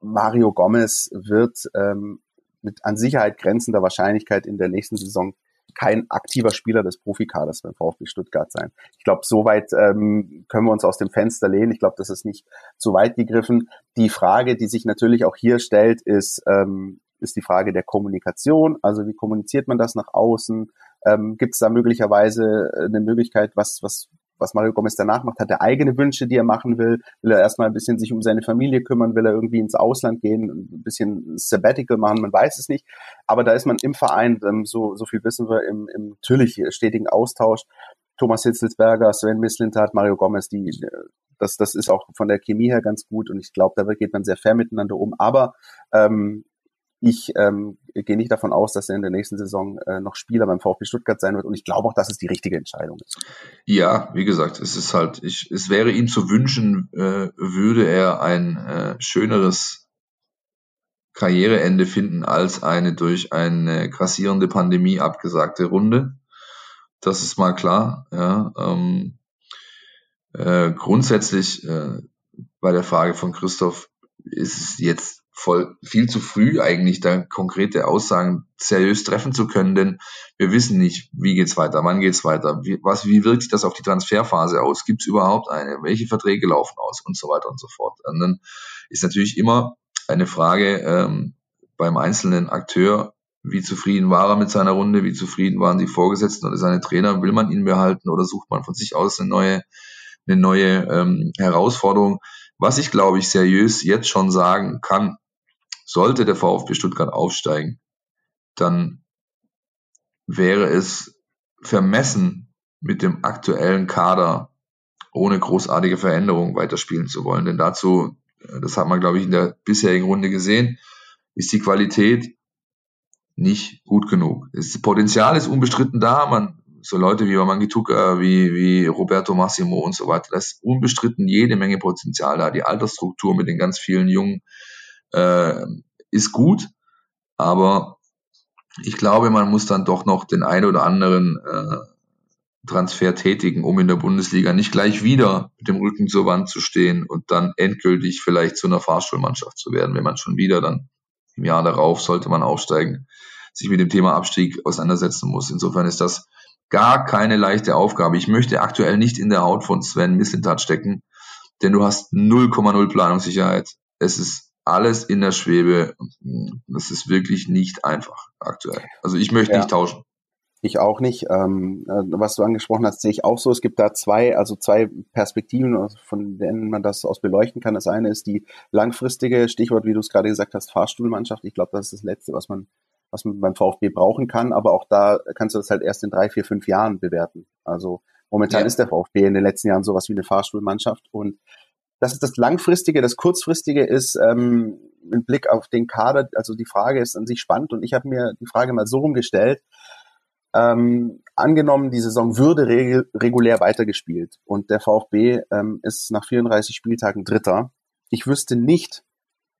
Mario Gomez wird ähm, mit an Sicherheit grenzender Wahrscheinlichkeit in der nächsten Saison kein aktiver Spieler des Profikaders beim VfB Stuttgart sein. Ich glaube, soweit ähm, können wir uns aus dem Fenster lehnen. Ich glaube, das ist nicht zu weit gegriffen. Die Frage, die sich natürlich auch hier stellt, ist, ähm, ist die Frage der Kommunikation. Also wie kommuniziert man das nach außen? Ähm, Gibt es da möglicherweise äh, eine Möglichkeit, was, was, was Mario Gomez danach macht? Hat er eigene Wünsche, die er machen will? Will er erstmal ein bisschen sich um seine Familie kümmern? Will er irgendwie ins Ausland gehen? Ein bisschen Sabbatical machen? Man weiß es nicht. Aber da ist man im Verein, ähm, so, so viel wissen wir, im, im natürlich stetigen Austausch. Thomas Hitzelsberger, Sven Mislintat, Mario Gomez, die, das, das ist auch von der Chemie her ganz gut und ich glaube, da geht man sehr fair miteinander um. Aber ähm, ich ähm, gehe nicht davon aus, dass er in der nächsten Saison äh, noch Spieler beim VfB Stuttgart sein wird und ich glaube auch, dass es die richtige Entscheidung ist.
Ja, wie gesagt, es ist halt, ich, es wäre ihm zu wünschen, äh, würde er ein äh, schöneres Karriereende finden als eine durch eine grassierende Pandemie abgesagte Runde. Das ist mal klar. Ja, ähm, äh, grundsätzlich äh, bei der Frage von Christoph ist es jetzt voll viel zu früh eigentlich da konkrete Aussagen seriös treffen zu können, denn wir wissen nicht, wie geht's weiter, wann geht's weiter, wie, was, wie wirkt sich das auf die Transferphase aus, gibt's überhaupt eine, welche Verträge laufen aus und so weiter und so fort. Und dann ist natürlich immer eine Frage ähm, beim einzelnen Akteur, wie zufrieden war er mit seiner Runde, wie zufrieden waren die Vorgesetzten oder seine Trainer, will man ihn behalten oder sucht man von sich aus eine neue, eine neue ähm, Herausforderung. Was ich, glaube ich, seriös jetzt schon sagen kann, sollte der VfB Stuttgart aufsteigen, dann wäre es vermessen, mit dem aktuellen Kader ohne großartige Veränderung weiterspielen zu wollen. Denn dazu das hat man, glaube ich, in der bisherigen Runde gesehen, ist die Qualität nicht gut genug. Das Potenzial ist unbestritten da. Man, so Leute wie Mangituka, wie, wie Roberto Massimo und so weiter, das ist unbestritten jede Menge Potenzial da. Die Altersstruktur mit den ganz vielen Jungen äh, ist gut, aber ich glaube, man muss dann doch noch den ein oder anderen äh, Transfer tätigen, um in der Bundesliga nicht gleich wieder mit dem Rücken zur Wand zu stehen und dann endgültig vielleicht zu einer Fahrstuhlmannschaft zu werden, wenn man schon wieder dann im Jahr darauf sollte man aufsteigen, sich mit dem Thema Abstieg auseinandersetzen muss. Insofern ist das gar keine leichte Aufgabe. Ich möchte aktuell nicht in der Haut von Sven Mislintat stecken, denn du hast 0,0 Planungssicherheit. Es ist alles in der Schwebe. Das ist wirklich nicht einfach aktuell. Also ich möchte ja. nicht tauschen.
Ich auch nicht. Ähm, äh, was du angesprochen hast, sehe ich auch so. Es gibt da zwei, also zwei Perspektiven, von denen man das aus beleuchten kann. Das eine ist die langfristige, Stichwort, wie du es gerade gesagt hast, Fahrstuhlmannschaft. Ich glaube, das ist das Letzte, was man, was man beim VfB brauchen kann. Aber auch da kannst du das halt erst in drei, vier, fünf Jahren bewerten. Also momentan ja. ist der VfB in den letzten Jahren sowas wie eine Fahrstuhlmannschaft und das ist das Langfristige. Das Kurzfristige ist ähm, mit Blick auf den Kader, also die Frage ist an sich spannend und ich habe mir die Frage mal so rumgestellt. Ähm, angenommen, die Saison würde reg regulär weitergespielt und der VfB ähm, ist nach 34 Spieltagen Dritter. Ich wüsste nicht,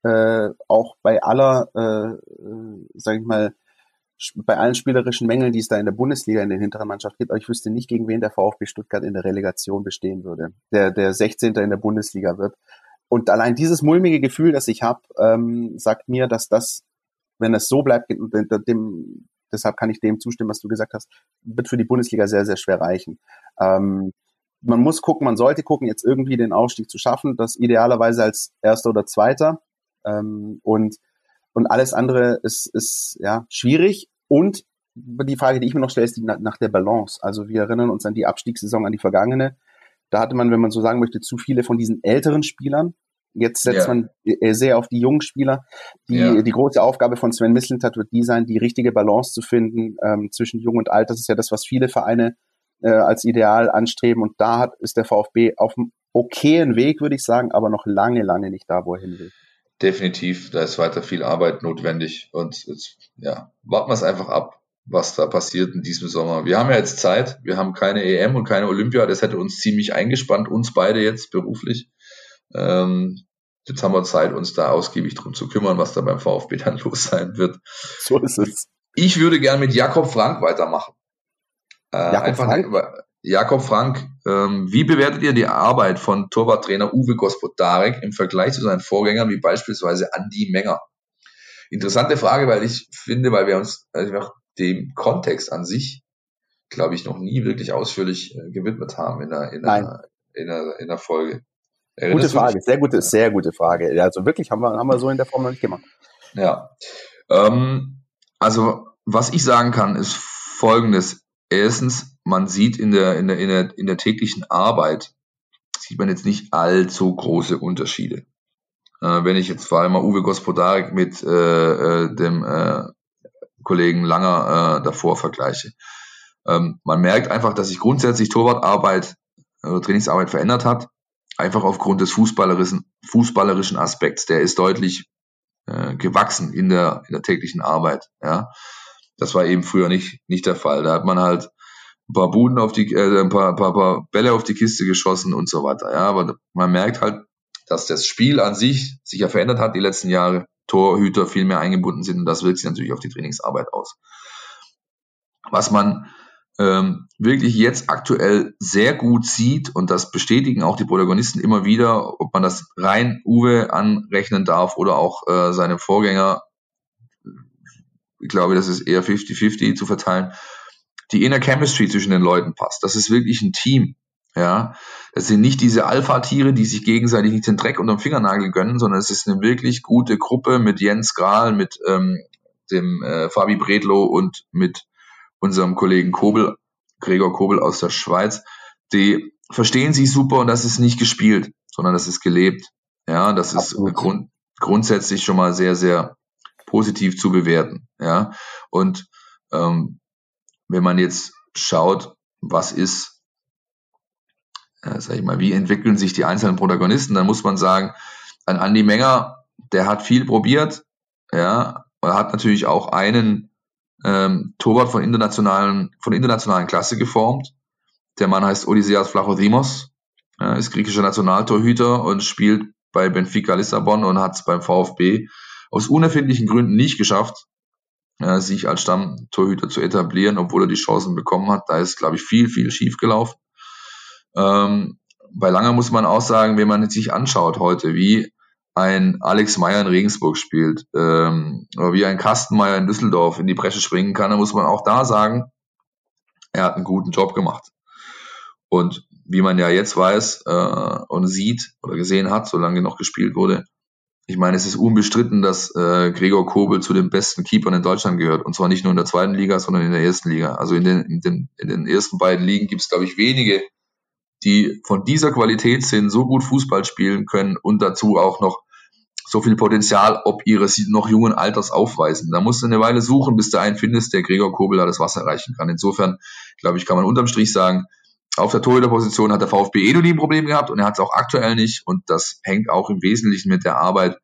äh, auch bei aller, äh, äh, sag ich mal, bei allen spielerischen Mängeln, die es da in der Bundesliga in der hinteren Mannschaft gibt, aber ich wüsste nicht, gegen wen der VfB Stuttgart in der Relegation bestehen würde, der der 16. in der Bundesliga wird. Und allein dieses mulmige Gefühl, das ich habe, ähm, sagt mir, dass das, wenn es so bleibt, dem, deshalb kann ich dem zustimmen, was du gesagt hast, wird für die Bundesliga sehr, sehr schwer reichen. Ähm, man muss gucken, man sollte gucken, jetzt irgendwie den Ausstieg zu schaffen, das idealerweise als Erster oder Zweiter. Ähm, und, und alles andere ist, ist ja schwierig. Und die Frage, die ich mir noch stelle, ist die nach der Balance. Also wir erinnern uns an die Abstiegssaison, an die vergangene. Da hatte man, wenn man so sagen möchte, zu viele von diesen älteren Spielern, Jetzt setzt ja. man äh, sehr auf die jungen Spieler. Die, ja. die große Aufgabe von Sven Mislintat wird die sein, die richtige Balance zu finden ähm, zwischen Jung und Alt. Das ist ja das, was viele Vereine äh, als Ideal anstreben. Und da hat, ist der VfB auf einem okayen Weg, würde ich sagen, aber noch lange, lange nicht da, wo er hin will.
Definitiv, da ist weiter viel Arbeit notwendig. Und jetzt, ja, warten wir es einfach ab, was da passiert in diesem Sommer. Wir haben ja jetzt Zeit, wir haben keine EM und keine Olympia, das hätte uns ziemlich eingespannt, uns beide jetzt beruflich. Ähm, jetzt haben wir Zeit, uns da ausgiebig drum zu kümmern, was da beim VfB dann los sein wird.
So ist es.
Ich würde gern mit Jakob Frank weitermachen. Äh, Jakob einfach Frank? Jakob Frank, ähm, wie bewertet ihr die Arbeit von Torwarttrainer Uwe Gospodarek im Vergleich zu seinen Vorgängern wie beispielsweise Andy Menger? Interessante Frage, weil ich finde, weil wir uns einfach dem Kontext an sich, glaube ich, noch nie wirklich ausführlich äh, gewidmet haben in der, in der, in der, in der Folge.
Gute Frage, sehr gute, sehr gute Frage. Also wirklich haben wir, haben wir so in der Form noch nicht gemacht.
Ja. Ähm, also, was ich sagen kann, ist folgendes. Erstens, man sieht in der, in der, in der, in der täglichen Arbeit, sieht man jetzt nicht allzu große Unterschiede. Äh, wenn ich jetzt vor allem mal Uwe Gospodarik mit äh, äh, dem äh, Kollegen Langer äh, davor vergleiche. Ähm, man merkt einfach, dass sich grundsätzlich Torwartarbeit, äh, Trainingsarbeit verändert hat einfach aufgrund des fußballerischen, fußballerischen Aspekts. Der ist deutlich äh, gewachsen in der, in der täglichen Arbeit. Ja, das war eben früher nicht nicht der Fall. Da hat man halt ein paar Buden auf die, äh, ein paar, paar, paar Bälle auf die Kiste geschossen und so weiter. Ja, aber man merkt halt, dass das Spiel an sich sich ja verändert hat die letzten Jahre. Torhüter viel mehr eingebunden sind und das wirkt sich natürlich auf die Trainingsarbeit aus. Was man ähm, wirklich jetzt aktuell sehr gut sieht und das bestätigen auch die Protagonisten immer wieder, ob man das rein Uwe anrechnen darf oder auch äh, seinem Vorgänger. Ich glaube, das ist eher 50-50 zu verteilen. Die Inner Chemistry zwischen den Leuten passt. Das ist wirklich ein Team. Ja, das sind nicht diese Alpha-Tiere, die sich gegenseitig nicht den Dreck unter dem Fingernagel gönnen, sondern es ist eine wirklich gute Gruppe mit Jens Grahl, mit ähm, dem äh, Fabi Bredlow und mit unserem Kollegen Kobel, Gregor Kobel aus der Schweiz, die verstehen sich super und das ist nicht gespielt, sondern das ist gelebt. Ja, das ist grund, grundsätzlich schon mal sehr, sehr positiv zu bewerten. Ja, und ähm, wenn man jetzt schaut, was ist, äh, sag ich mal, wie entwickeln sich die einzelnen Protagonisten, dann muss man sagen, ein Andi Menger, der hat viel probiert, ja, er hat natürlich auch einen ähm, Torwart von internationalen, von internationalen Klasse geformt. Der Mann heißt Odysseas Flachodimos, äh, ist griechischer Nationaltorhüter und spielt bei Benfica Lissabon und hat es beim VfB aus unerfindlichen Gründen nicht geschafft, äh, sich als Stammtorhüter zu etablieren, obwohl er die Chancen bekommen hat. Da ist, glaube ich, viel, viel schief gelaufen. Ähm, bei Langer muss man auch sagen, wenn man sich anschaut heute, wie ein Alex Meyer in Regensburg spielt ähm, oder wie ein Kastenmeier in Düsseldorf in die Bresche springen kann, dann muss man auch da sagen, er hat einen guten Job gemacht. Und wie man ja jetzt weiß äh, und sieht oder gesehen hat, solange noch gespielt wurde, ich meine, es ist unbestritten, dass äh, Gregor Kobel zu den besten Keepern in Deutschland gehört. Und zwar nicht nur in der zweiten Liga, sondern in der ersten Liga. Also in den, in den, in den ersten beiden Ligen gibt es, glaube ich, wenige, die von dieser Qualität sind, so gut Fußball spielen können und dazu auch noch so viel Potenzial ob ihres noch jungen Alters aufweisen. Da musst du eine Weile suchen, bis du einen findest, der Gregor Kobel da das Wasser erreichen kann. Insofern, glaube ich, kann man unterm Strich sagen, auf der Torhüterposition hat der VfB eh noch nie ein Problem gehabt und er hat es auch aktuell nicht. Und das hängt auch im Wesentlichen mit der Arbeit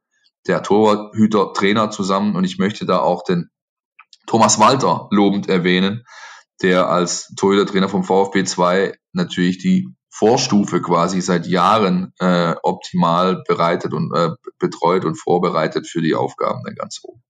der Torhüter-Trainer zusammen. Und ich möchte da auch den Thomas Walter lobend erwähnen, der als Torhüter-Trainer vom VfB 2 natürlich die Vorstufe quasi seit Jahren äh, optimal bereitet und äh, betreut und vorbereitet für die Aufgaben dann ganz oben.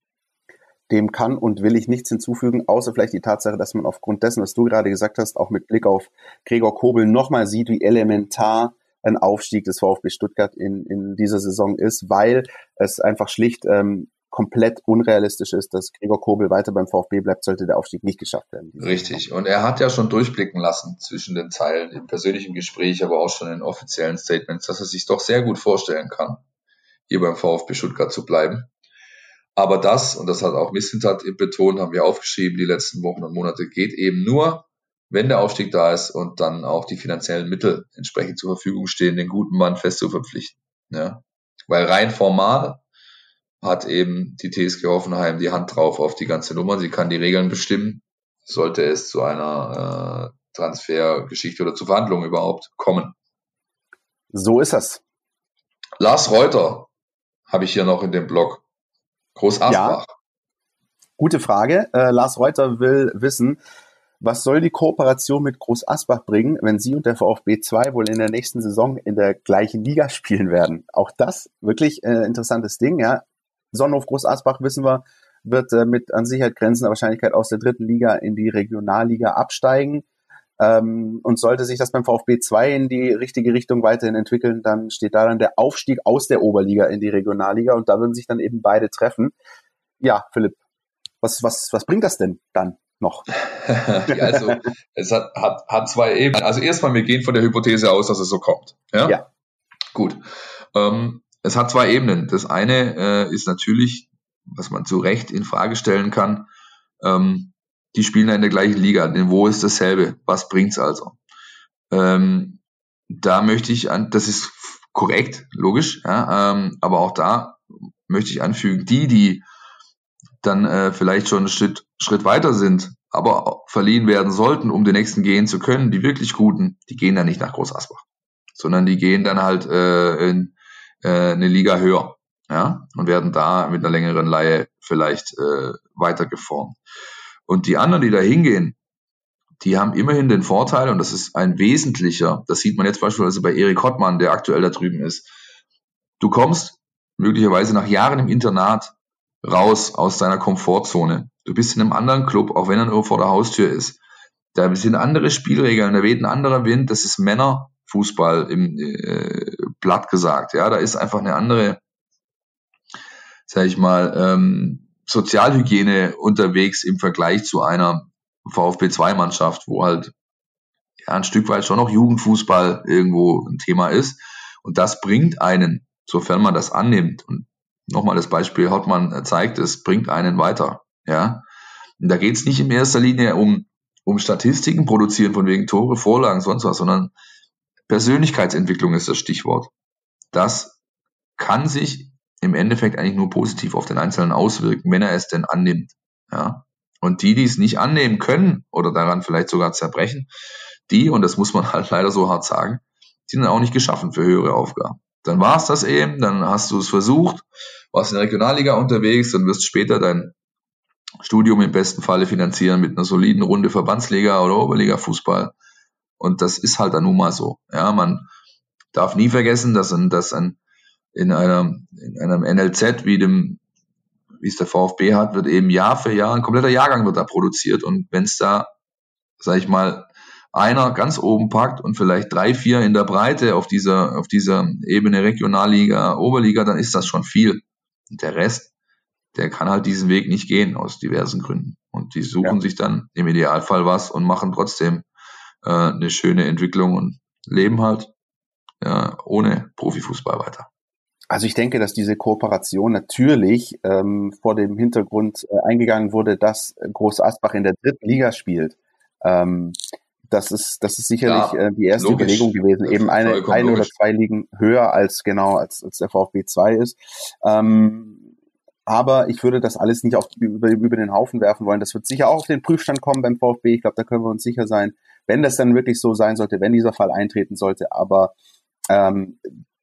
Dem kann und will ich nichts hinzufügen, außer vielleicht die Tatsache, dass man aufgrund dessen, was du gerade gesagt hast, auch mit Blick auf Gregor Kobel nochmal sieht, wie elementar ein Aufstieg des VfB Stuttgart in, in dieser Saison ist, weil es einfach schlicht ähm, komplett unrealistisch ist, dass Gregor Kobel weiter beim VfB bleibt, sollte der Aufstieg nicht geschafft werden.
Richtig. Und er hat ja schon durchblicken lassen zwischen den Zeilen im persönlichen Gespräch, aber auch schon in offiziellen Statements, dass er sich doch sehr gut vorstellen kann, hier beim VfB Stuttgart zu bleiben. Aber das, und das hat auch Missentat betont, haben wir aufgeschrieben die letzten Wochen und Monate, geht eben nur, wenn der Aufstieg da ist und dann auch die finanziellen Mittel entsprechend zur Verfügung stehen, den guten Mann fest zu verpflichten. Ja. Weil rein formal hat eben die TSG Hoffenheim die Hand drauf auf die ganze Nummer. Sie kann die Regeln bestimmen, sollte es zu einer äh, Transfergeschichte oder zu Verhandlungen überhaupt kommen.
So ist das.
Lars Reuter habe ich hier noch in dem Blog. Groß Asbach. Ja.
Gute Frage. Äh, Lars Reuter will wissen, was soll die Kooperation mit Groß Asbach bringen, wenn Sie und der VfB 2 wohl in der nächsten Saison in der gleichen Liga spielen werden? Auch das wirklich äh, interessantes Ding, ja. Sonnenhof Groß Asbach, wissen wir, wird äh, mit an Sicherheit grenzender Wahrscheinlichkeit aus der dritten Liga in die Regionalliga absteigen. Ähm, und sollte sich das beim VfB 2 in die richtige Richtung weiterhin entwickeln, dann steht da dann der Aufstieg aus der Oberliga in die Regionalliga und da würden sich dann eben beide treffen. Ja, Philipp, was, was, was bringt das denn dann noch?
also, es hat, hat, hat zwei Ebenen. Also erstmal, wir gehen von der Hypothese aus, dass es so kommt. Ja. ja. Gut. Ähm, es hat zwei Ebenen. Das eine äh, ist natürlich, was man zu Recht in Frage stellen kann, ähm, die spielen ja in der gleichen Liga. Denn wo ist dasselbe? Was bringt's also? Ähm, da möchte ich an, das ist korrekt, logisch, ja, ähm, aber auch da möchte ich anfügen, die, die dann äh, vielleicht schon einen Schritt, Schritt weiter sind, aber verliehen werden sollten, um den nächsten gehen zu können, die wirklich guten, die gehen dann nicht nach Groß Asbach, sondern die gehen dann halt äh, in äh, eine Liga höher, ja, und werden da mit einer längeren Leihe vielleicht äh, weiter geformt. Und die anderen, die da hingehen, die haben immerhin den Vorteil, und das ist ein wesentlicher, das sieht man jetzt beispielsweise bei Erik Hottmann, der aktuell da drüben ist. Du kommst möglicherweise nach Jahren im Internat raus aus deiner Komfortzone. Du bist in einem anderen Club, auch wenn er nur vor der Haustür ist. Da sind andere Spielregeln, da weht ein anderer Wind, das ist Männerfußball im äh, Blatt gesagt. Ja, da ist einfach eine andere, sag ich mal, ähm, Sozialhygiene unterwegs im Vergleich zu einer VfB-2-Mannschaft, wo halt ja ein Stück weit schon noch Jugendfußball irgendwo ein Thema ist. Und das bringt einen, sofern man das annimmt. Und nochmal das Beispiel Hottmann zeigt, es bringt einen weiter. Ja. Und da geht es nicht in erster Linie um, um Statistiken produzieren, von wegen Tore, Vorlagen, sonst was, sondern Persönlichkeitsentwicklung ist das Stichwort. Das kann sich im Endeffekt eigentlich nur positiv auf den Einzelnen auswirken, wenn er es denn annimmt. Ja. Und die, die es nicht annehmen können oder daran vielleicht sogar zerbrechen, die, und das muss man halt leider so hart sagen, die sind auch nicht geschaffen für höhere Aufgaben. dann war es das eben, dann hast du es versucht, warst in der Regionalliga unterwegs und wirst später dein Studium im besten Falle finanzieren mit einer soliden Runde Verbandsliga oder Oberliga Fußball. Und das ist halt dann nun mal so. Ja, man darf nie vergessen, dass ein, dass ein, in einem, in einem NLZ wie dem, wie es der VfB hat, wird eben Jahr für Jahr, ein kompletter Jahrgang wird da produziert. Und wenn es da, sag ich mal, einer ganz oben packt und vielleicht drei, vier in der Breite auf dieser, auf dieser Ebene Regionalliga, Oberliga, dann ist das schon viel. Und der Rest, der kann halt diesen Weg nicht gehen aus diversen Gründen. Und die suchen ja. sich dann im Idealfall was und machen trotzdem äh, eine schöne Entwicklung und leben halt ja, ohne Profifußball weiter.
Also ich denke, dass diese Kooperation natürlich ähm, vor dem Hintergrund äh, eingegangen wurde, dass Groß Asbach in der dritten Liga spielt. Ähm, das ist, das ist sicherlich ja, äh, die erste logisch. Überlegung gewesen, eben eine, eine oder zwei Ligen höher als genau als, als der VfB 2 ist. Ähm, aber ich würde das alles nicht auch über, über den Haufen werfen wollen. Das wird sicher auch auf den Prüfstand kommen beim VfB. Ich glaube, da können wir uns sicher sein, wenn das dann wirklich so sein sollte, wenn dieser Fall eintreten sollte. Aber ähm,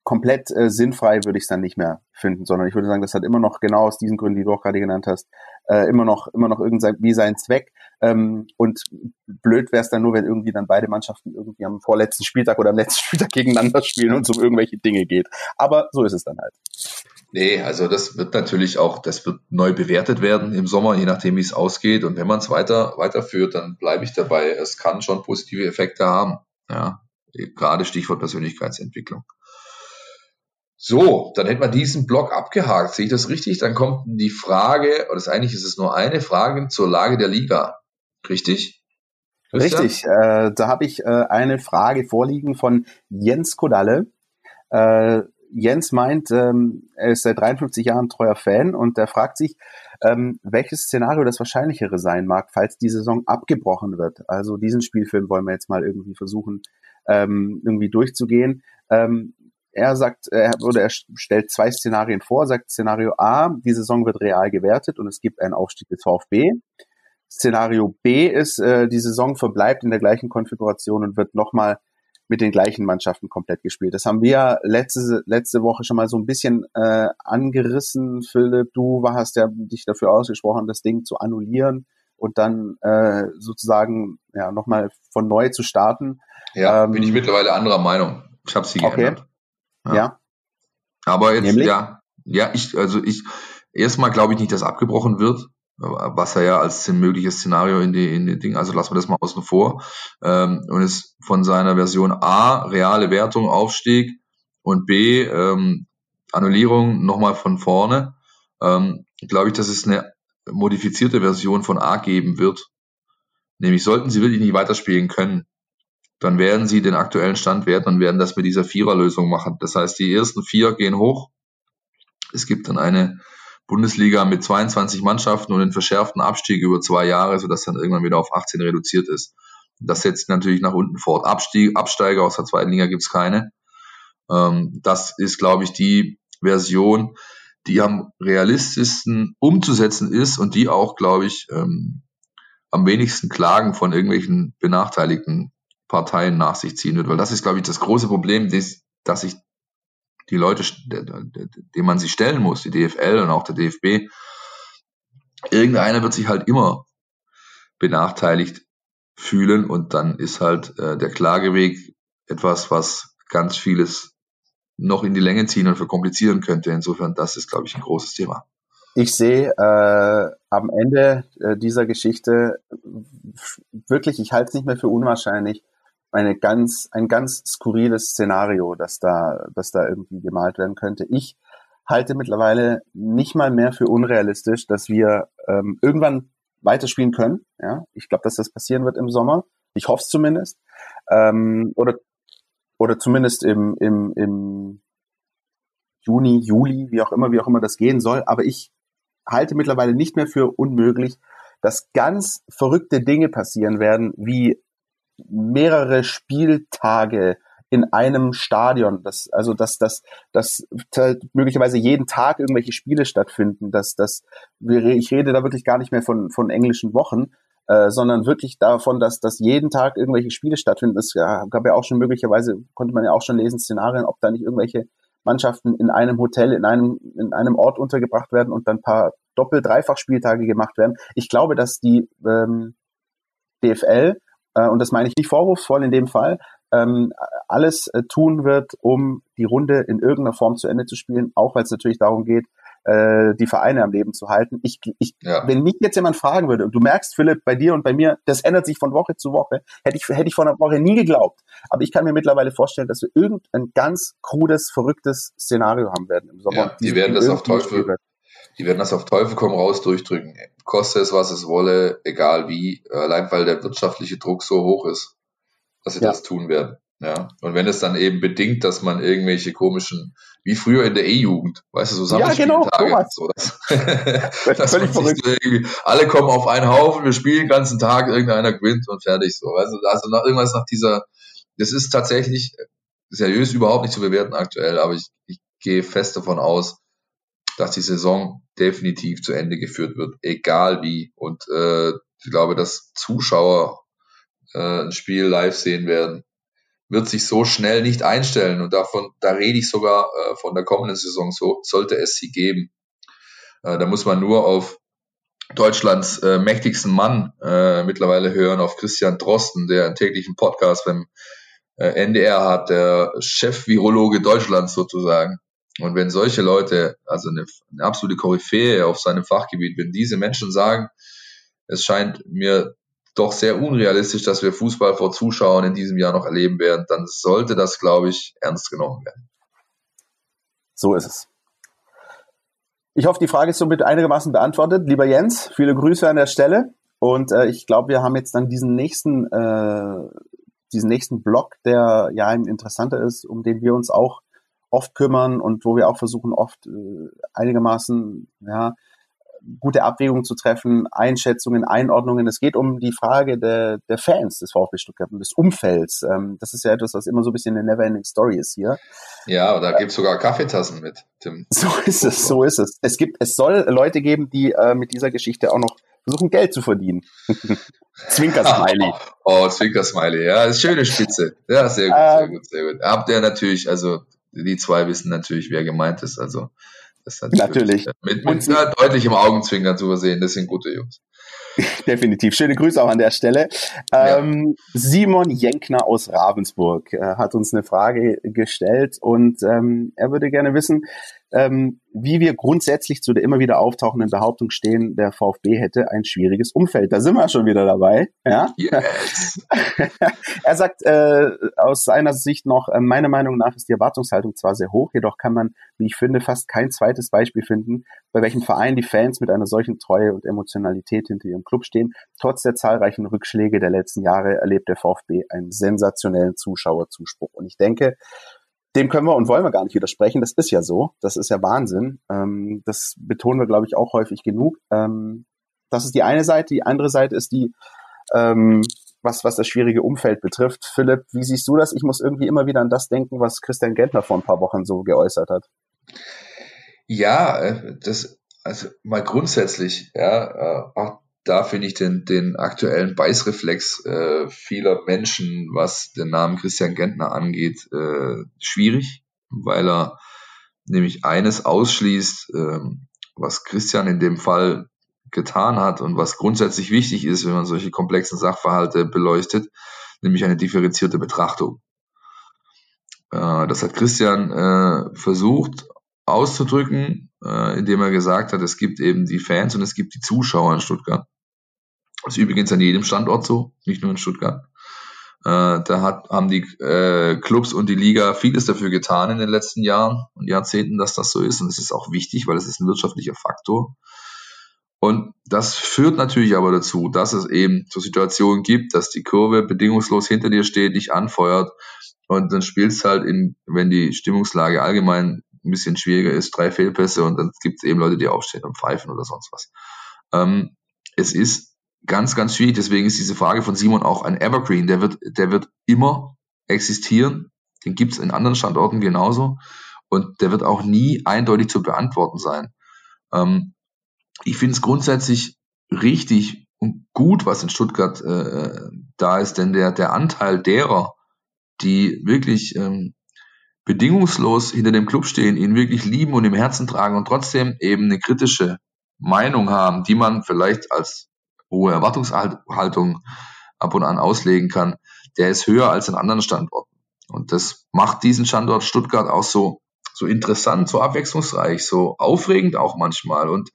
komplett äh, sinnfrei würde ich es dann nicht mehr finden, sondern ich würde sagen, das hat immer noch genau aus diesen Gründen, die du auch gerade genannt hast, äh, immer noch immer noch irgendwie seinen Zweck. Ähm, und blöd wäre es dann nur, wenn irgendwie dann beide Mannschaften irgendwie am vorletzten Spieltag oder am letzten Spieltag gegeneinander spielen und es um irgendwelche Dinge geht. Aber so ist es dann halt.
Nee, also das wird natürlich auch, das wird neu bewertet werden im Sommer, je nachdem wie es ausgeht. Und wenn man es weiter weiterführt, dann bleibe ich dabei. Es kann schon positive Effekte haben. Ja, gerade Stichwort Persönlichkeitsentwicklung. So, dann hätten wir diesen Block abgehakt. Sehe ich das richtig? Dann kommt die Frage, oder eigentlich ist es nur eine Frage zur Lage der Liga. Richtig?
Christian? Richtig. Äh, da habe ich äh, eine Frage vorliegen von Jens Kodalle. Äh, Jens meint, ähm, er ist seit 53 Jahren treuer Fan und er fragt sich, ähm, welches Szenario das wahrscheinlichere sein mag, falls die Saison abgebrochen wird. Also diesen Spielfilm wollen wir jetzt mal irgendwie versuchen, ähm, irgendwie durchzugehen. Ähm, er sagt, er, oder er stellt zwei Szenarien vor, sagt Szenario A, die Saison wird real gewertet und es gibt einen Aufstieg des VfB. Szenario B ist, äh, die Saison verbleibt in der gleichen Konfiguration und wird nochmal mit den gleichen Mannschaften komplett gespielt. Das haben wir letzte, letzte Woche schon mal so ein bisschen äh, angerissen. Philipp, du hast ja dich dafür ausgesprochen, das Ding zu annullieren und dann äh, sozusagen ja nochmal von neu zu starten.
Ja, ähm, bin ich mittlerweile anderer Meinung. Ich habe sie okay. geändert.
Ja. ja.
Aber jetzt, Nämlich? ja, ja, ich, also ich, erstmal glaube ich nicht, dass abgebrochen wird, was er ja als mögliches Szenario in die, in die Dinge, also lassen wir das mal außen vor. Ähm, und es von seiner Version A, reale Wertung, Aufstieg und B, ähm, Annullierung nochmal von vorne, ähm, glaube ich, dass es eine modifizierte Version von A geben wird. Nämlich sollten sie wirklich nicht weiterspielen können, dann werden sie den aktuellen Stand werten und werden das mit dieser Viererlösung machen. Das heißt, die ersten vier gehen hoch. Es gibt dann eine Bundesliga mit 22 Mannschaften und einen verschärften Abstieg über zwei Jahre, sodass dann irgendwann wieder auf 18 reduziert ist. Das setzt natürlich nach unten fort. Abstieg, Absteiger aus der zweiten Liga gibt's keine. Ähm, das ist, glaube ich, die Version, die am realistischsten umzusetzen ist und die auch, glaube ich, ähm, am wenigsten Klagen von irgendwelchen benachteiligten Parteien nach sich ziehen wird. Weil das ist, glaube ich, das große Problem, das, dass sich die Leute, dem man sich stellen muss, die DFL und auch der DFB, irgendeiner wird sich halt immer benachteiligt fühlen und dann ist halt äh, der Klageweg etwas, was ganz vieles noch in die Länge ziehen und verkomplizieren könnte. Insofern, das ist, glaube ich, ein großes Thema.
Ich sehe äh, am Ende äh, dieser Geschichte wirklich, ich halte es nicht mehr für unwahrscheinlich, eine ganz, ein ganz skurriles Szenario, das da, das da irgendwie gemalt werden könnte. Ich halte mittlerweile nicht mal mehr für unrealistisch, dass wir ähm, irgendwann weiterspielen können. Ja, ich glaube, dass das passieren wird im Sommer. Ich hoffe es zumindest. Ähm, oder oder zumindest im, im, im Juni, Juli, wie auch immer, wie auch immer das gehen soll. Aber ich halte mittlerweile nicht mehr für unmöglich, dass ganz verrückte Dinge passieren werden, wie mehrere Spieltage in einem Stadion, dass also dass dass dass möglicherweise jeden Tag irgendwelche Spiele stattfinden, dass dass ich rede da wirklich gar nicht mehr von von englischen Wochen, äh, sondern wirklich davon, dass dass jeden Tag irgendwelche Spiele stattfinden. Es gab ja auch schon möglicherweise konnte man ja auch schon lesen Szenarien, ob da nicht irgendwelche Mannschaften in einem Hotel, in einem, in einem Ort untergebracht werden und dann paar Doppel-, Dreifach-Spieltage gemacht werden. Ich glaube, dass die ähm, DFL, äh, und das meine ich nicht vorwurfsvoll in dem Fall, ähm, alles äh, tun wird, um die Runde in irgendeiner Form zu Ende zu spielen, auch weil es natürlich darum geht, äh, die Vereine am Leben zu halten. Ich, ich, ja. Wenn mich jetzt jemand fragen würde, und du merkst, Philipp, bei dir und bei mir, das ändert sich von Woche zu Woche, hätte ich, hätte ich vor einer Woche nie geglaubt. Aber ich kann mir mittlerweile vorstellen, dass wir irgendein ganz krudes, verrücktes Szenario haben werden im Sommer.
Ja, die werden das auf Teufel, die werden das auf Teufel komm raus durchdrücken. Koste es, was es wolle, egal wie, allein weil der wirtschaftliche Druck so hoch ist, dass sie ja. das tun werden. Ja, und wenn es dann eben bedingt, dass man irgendwelche komischen, wie früher in der E-Jugend, weißt du, so
ja, genau,
so, dass, dass völlig verrückt. So alle kommen auf einen Haufen, wir spielen den ganzen Tag, irgendeiner gewinnt und fertig so. Weißt du, also nach, irgendwas nach dieser, das ist tatsächlich seriös überhaupt nicht zu bewerten aktuell, aber ich, ich gehe fest davon aus, dass die Saison definitiv zu Ende geführt wird, egal wie. Und äh, ich glaube, dass Zuschauer äh, ein Spiel live sehen werden wird sich so schnell nicht einstellen. Und davon, da rede ich sogar äh, von der kommenden Saison, so sollte es sie geben. Äh, da muss man nur auf Deutschlands äh, mächtigsten Mann äh, mittlerweile hören, auf Christian Drosten, der einen täglichen Podcast beim äh, NDR hat, der Chef-Virologe Deutschlands sozusagen. Und wenn solche Leute, also eine, eine absolute Koryphäe auf seinem Fachgebiet, wenn diese Menschen sagen, es scheint mir doch sehr unrealistisch, dass wir Fußball vor Zuschauern in diesem Jahr noch erleben werden, dann sollte das, glaube ich, ernst genommen werden.
So ist es. Ich hoffe, die Frage ist somit einigermaßen beantwortet. Lieber Jens, viele Grüße an der Stelle. Und äh, ich glaube, wir haben jetzt dann diesen nächsten, äh, diesen nächsten Block, der ja ein interessanter ist, um den wir uns auch oft kümmern und wo wir auch versuchen, oft äh, einigermaßen ja, gute Abwägungen zu treffen, Einschätzungen, Einordnungen. Es geht um die Frage der, der Fans des VfB Stuttgart und des Umfelds. Ähm, das ist ja etwas, was immer so ein bisschen eine never-ending Story ist hier.
Ja, da gibt's sogar Kaffeetassen mit, Tim.
So ist es, so ist es. Es gibt, es soll Leute geben, die äh, mit dieser Geschichte auch noch versuchen, Geld zu verdienen.
Zwinker-Smiley. oh, Zwinker-Smiley, ja, ist schöne Spitze. Ja, sehr gut, sehr ähm, gut, sehr gut. Habt ihr natürlich, also die zwei wissen natürlich, wer gemeint ist. Also
das ist natürlich.
Mit, mit und, deutlichem Augenzwinkern zu übersehen, das sind gute Jungs.
Definitiv. Schöne Grüße auch an der Stelle. Ja. Ähm, Simon Jenkner aus Ravensburg äh, hat uns eine Frage gestellt und ähm, er würde gerne wissen, ähm, wie wir grundsätzlich zu der immer wieder auftauchenden Behauptung stehen, der VfB hätte ein schwieriges Umfeld. Da sind wir schon wieder dabei. Ja? Yes. er sagt äh, aus seiner Sicht noch, äh, meiner Meinung nach ist die Erwartungshaltung zwar sehr hoch, jedoch kann man, wie ich finde, fast kein zweites Beispiel finden, bei welchem Verein die Fans mit einer solchen Treue und Emotionalität hinter ihrem Club stehen. Trotz der zahlreichen Rückschläge der letzten Jahre erlebt der VfB einen sensationellen Zuschauerzuspruch. Und ich denke, dem können wir und wollen wir gar nicht widersprechen. Das ist ja so. Das ist ja Wahnsinn. Ähm, das betonen wir, glaube ich, auch häufig genug. Ähm, das ist die eine Seite. Die andere Seite ist die, ähm, was, was das schwierige Umfeld betrifft. Philipp, wie siehst du das? Ich muss irgendwie immer wieder an das denken, was Christian Gentner vor ein paar Wochen so geäußert hat.
Ja, äh, das, also mal grundsätzlich, ja, äh, auch da finde ich den, den aktuellen Beißreflex äh, vieler Menschen, was den Namen Christian Gentner angeht, äh, schwierig, weil er nämlich eines ausschließt, äh, was Christian in dem Fall getan hat und was grundsätzlich wichtig ist, wenn man solche komplexen Sachverhalte beleuchtet, nämlich eine differenzierte Betrachtung. Äh, das hat Christian äh, versucht auszudrücken, äh, indem er gesagt hat, es gibt eben die Fans und es gibt die Zuschauer in Stuttgart. Das ist übrigens an jedem Standort so, nicht nur in Stuttgart. Äh, da hat, haben die äh, Clubs und die Liga vieles dafür getan in den letzten Jahren und Jahrzehnten, dass das so ist. Und es ist auch wichtig, weil es ist ein wirtschaftlicher Faktor. Und das führt natürlich aber dazu, dass es eben so Situationen gibt, dass die Kurve bedingungslos hinter dir steht, dich anfeuert und dann spielst halt in, wenn die Stimmungslage allgemein ein bisschen schwieriger ist, drei Fehlpässe und dann gibt es eben Leute, die aufstehen und pfeifen oder sonst was. Ähm, es ist ganz, ganz schwierig. Deswegen ist diese Frage von Simon auch ein Evergreen. Der wird, der wird immer existieren. Den gibt es in anderen Standorten genauso. Und der wird auch nie eindeutig zu beantworten sein. Ähm, ich finde es grundsätzlich richtig und gut, was in Stuttgart äh, da ist, denn der, der Anteil derer, die wirklich ähm, bedingungslos hinter dem Club stehen, ihn wirklich lieben und im Herzen tragen und trotzdem eben eine kritische Meinung haben, die man vielleicht als hohe Erwartungshaltung ab und an auslegen kann, der ist höher als in anderen Standorten. Und das macht diesen Standort Stuttgart auch so, so interessant, so abwechslungsreich, so aufregend auch manchmal. Und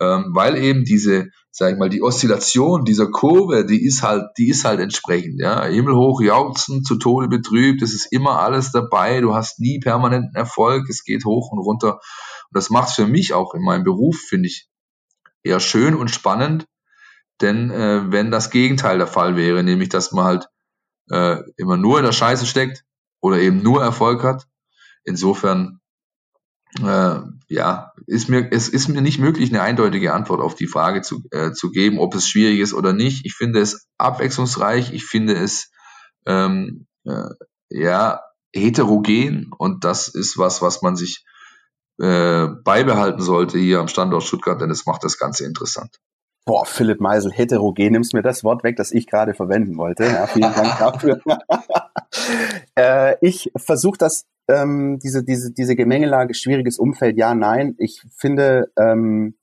ähm, weil eben diese, sag ich mal, die Oszillation dieser Kurve, die ist halt, die ist halt entsprechend, ja. Himmelhoch jauchzen, zu Tode betrübt, es ist immer alles dabei, du hast nie permanenten Erfolg, es geht hoch und runter. Und das macht es für mich auch in meinem Beruf, finde ich, eher schön und spannend, denn äh, wenn das Gegenteil der Fall wäre, nämlich dass man halt äh, immer nur in der Scheiße steckt oder eben nur Erfolg hat, insofern äh, ja, ist mir, es ist mir nicht möglich, eine eindeutige Antwort auf die Frage zu, äh, zu geben, ob es schwierig ist oder nicht. Ich finde es abwechslungsreich, ich finde es ähm, äh, ja heterogen und das ist was, was man sich äh, beibehalten sollte hier am Standort Stuttgart, denn es macht das Ganze interessant.
Boah, Philipp Meisel, heterogen, nimmst mir das Wort weg, das ich gerade verwenden wollte. Ja, vielen Dank dafür. äh, ich versuche das, ähm, diese, diese, diese Gemengelage, schwieriges Umfeld, ja, nein. Ich finde, ähm,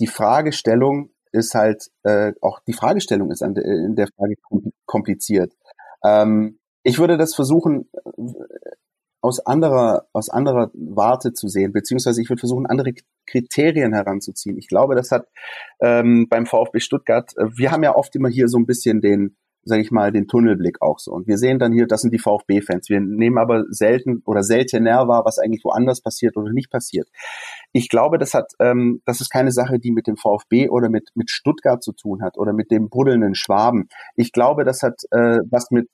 die Fragestellung ist halt, äh, auch die Fragestellung ist an de, in der Frage kompliziert. Ähm, ich würde das versuchen, aus anderer, aus anderer Warte zu sehen, beziehungsweise ich würde versuchen, andere Kriterien heranzuziehen. Ich glaube, das hat ähm, beim VfB Stuttgart, äh, wir haben ja oft immer hier so ein bisschen den, sage ich mal, den Tunnelblick auch so. Und wir sehen dann hier, das sind die VfB-Fans. Wir nehmen aber selten oder seltener wahr, was eigentlich woanders passiert oder nicht passiert. Ich glaube, das hat, ähm, das ist keine Sache, die mit dem VfB oder mit mit Stuttgart zu tun hat oder mit dem buddelnden Schwaben. Ich glaube, das hat äh, was mit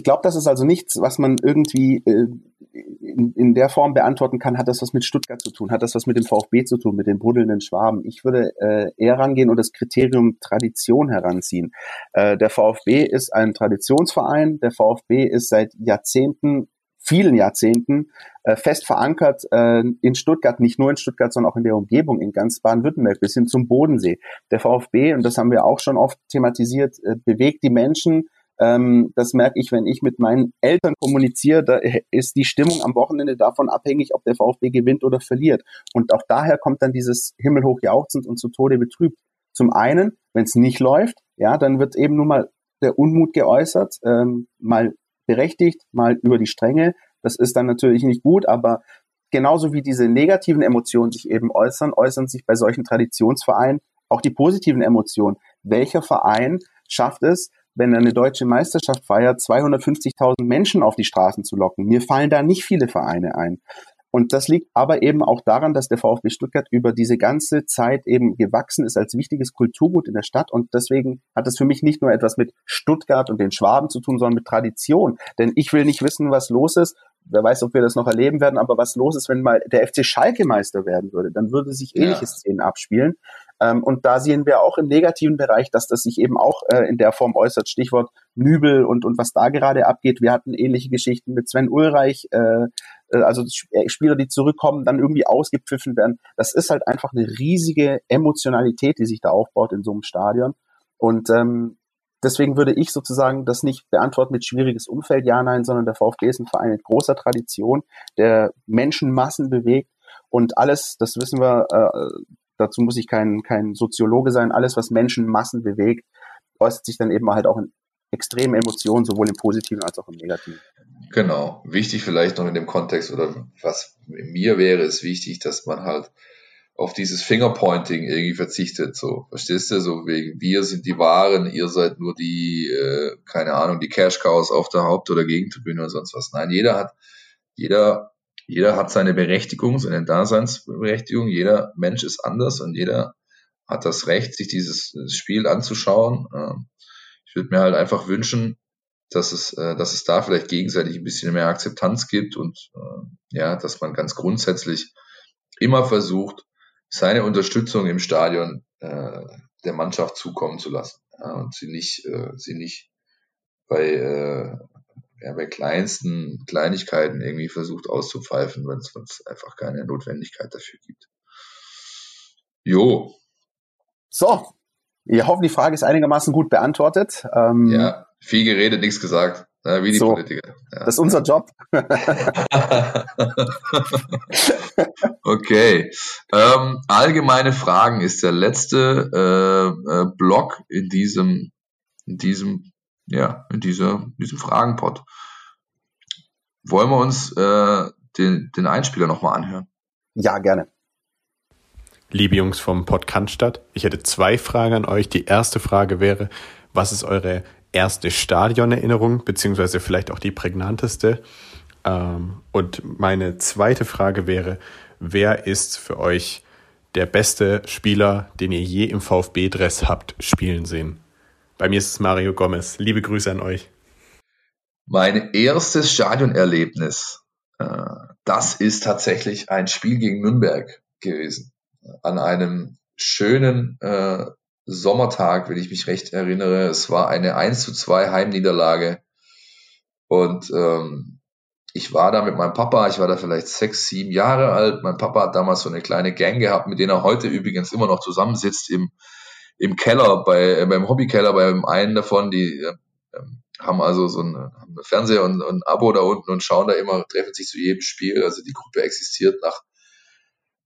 Ich glaube, das ist also nichts, was man irgendwie äh, in, in der Form beantworten kann, hat das was mit Stuttgart zu tun, hat das was mit dem VfB zu tun, mit den buddelnden Schwaben. Ich würde äh, eher rangehen und das Kriterium Tradition heranziehen. Äh, der VfB ist ein Traditionsverein, der VfB ist seit Jahrzehnten vielen Jahrzehnten äh, fest verankert äh, in Stuttgart, nicht nur in Stuttgart, sondern auch in der Umgebung, in ganz Baden-Württemberg bis hin zum Bodensee. Der VfB, und das haben wir auch schon oft thematisiert, äh, bewegt die Menschen, ähm, das merke ich, wenn ich mit meinen Eltern kommuniziere, da ist die Stimmung am Wochenende davon abhängig, ob der VfB gewinnt oder verliert. Und auch daher kommt dann dieses himmelhoch jauchzend und zu Tode betrübt. Zum einen, wenn es nicht läuft, ja, dann wird eben nun mal der Unmut geäußert, ähm, mal berechtigt, mal über die Stränge. Das ist dann natürlich nicht gut, aber genauso wie diese negativen Emotionen sich eben äußern, äußern sich bei solchen Traditionsvereinen auch die positiven Emotionen. Welcher Verein schafft es, wenn er eine deutsche Meisterschaft feiert, 250.000 Menschen auf die Straßen zu locken. Mir fallen da nicht viele Vereine ein. Und das liegt aber eben auch daran, dass der VfB Stuttgart über diese ganze Zeit eben gewachsen ist als wichtiges Kulturgut in der Stadt. Und deswegen hat es für mich nicht nur etwas mit Stuttgart und den Schwaben zu tun, sondern mit Tradition. Denn ich will nicht wissen, was los ist. Wer weiß, ob wir das noch erleben werden, aber was los ist, wenn mal der FC Schalke Meister werden würde, dann würde sich ähnliche ja. Szenen abspielen. Ähm, und da sehen wir auch im negativen Bereich, dass das sich eben auch äh, in der Form äußert. Stichwort Nübel und, und was da gerade abgeht. Wir hatten ähnliche Geschichten mit Sven Ulreich, äh, äh also äh, Spieler, die zurückkommen, dann irgendwie ausgepfiffen werden. Das ist halt einfach eine riesige Emotionalität, die sich da aufbaut in so einem Stadion. Und ähm, deswegen würde ich sozusagen das nicht beantworten mit schwieriges Umfeld, ja, nein, sondern der VfB ist ein Verein mit großer Tradition, der Menschenmassen bewegt und alles, das wissen wir, äh, dazu muss ich kein, kein Soziologe sein, alles, was Menschenmassen bewegt, äußert sich dann eben halt auch in extremen Emotionen, sowohl im Positiven als auch im Negativen.
Genau. Wichtig vielleicht noch in dem Kontext oder was mir wäre, ist wichtig, dass man halt auf dieses Fingerpointing irgendwie verzichtet. So, verstehst du? So wegen wir sind die Wahren, ihr seid nur die, äh, keine Ahnung, die Cash Cows auf der Haupt- oder Gegentribüne oder sonst was. Nein, jeder hat, jeder jeder hat seine Berechtigung, seine Daseinsberechtigung. Jeder Mensch ist anders und jeder hat das Recht, sich dieses Spiel anzuschauen. Ähm, ich würde mir halt einfach wünschen, dass es, äh, dass es da vielleicht gegenseitig ein bisschen mehr Akzeptanz gibt und äh, ja, dass man ganz grundsätzlich immer versucht, seine Unterstützung im Stadion äh, der Mannschaft zukommen zu lassen und sie nicht, sie nicht bei ja, bei kleinsten Kleinigkeiten irgendwie versucht auszupfeifen, wenn es einfach keine Notwendigkeit dafür gibt. Jo.
So, ich hoffe, die Frage ist einigermaßen gut beantwortet.
Ähm, ja, viel geredet, nichts gesagt. Ja, wie die so, Politiker.
Ja. Das ist unser Job.
okay. Ähm, allgemeine Fragen ist der letzte äh, äh, Block in diesem, in diesem, ja, in dieser, diesem Fragenpot. Wollen wir uns äh, den, den Einspieler nochmal anhören?
Ja, gerne.
Liebe Jungs vom Podcast, ich hätte zwei Fragen an euch. Die erste Frage wäre, was ist eure erste Stadionerinnerung, beziehungsweise vielleicht auch die prägnanteste? Ähm, und meine zweite Frage wäre, wer ist für euch der beste Spieler, den ihr je im VfB-Dress habt spielen sehen? Bei mir ist es Mario Gomez. Liebe Grüße an euch.
Mein erstes Stadionerlebnis, äh, das ist tatsächlich ein Spiel gegen Nürnberg gewesen an einem schönen äh, Sommertag, wenn ich mich recht erinnere. Es war eine 1 zu 2 Heimniederlage. Und ähm, ich war da mit meinem Papa, ich war da vielleicht sechs, sieben Jahre alt. Mein Papa hat damals so eine kleine Gang gehabt, mit denen er heute übrigens immer noch zusammensitzt im, im Keller, bei, äh, beim Hobbykeller, beim einen davon, die äh, haben also so ein, einen Fernseher und, und ein Abo da unten und schauen da immer, treffen sich zu jedem Spiel. Also die Gruppe existiert nach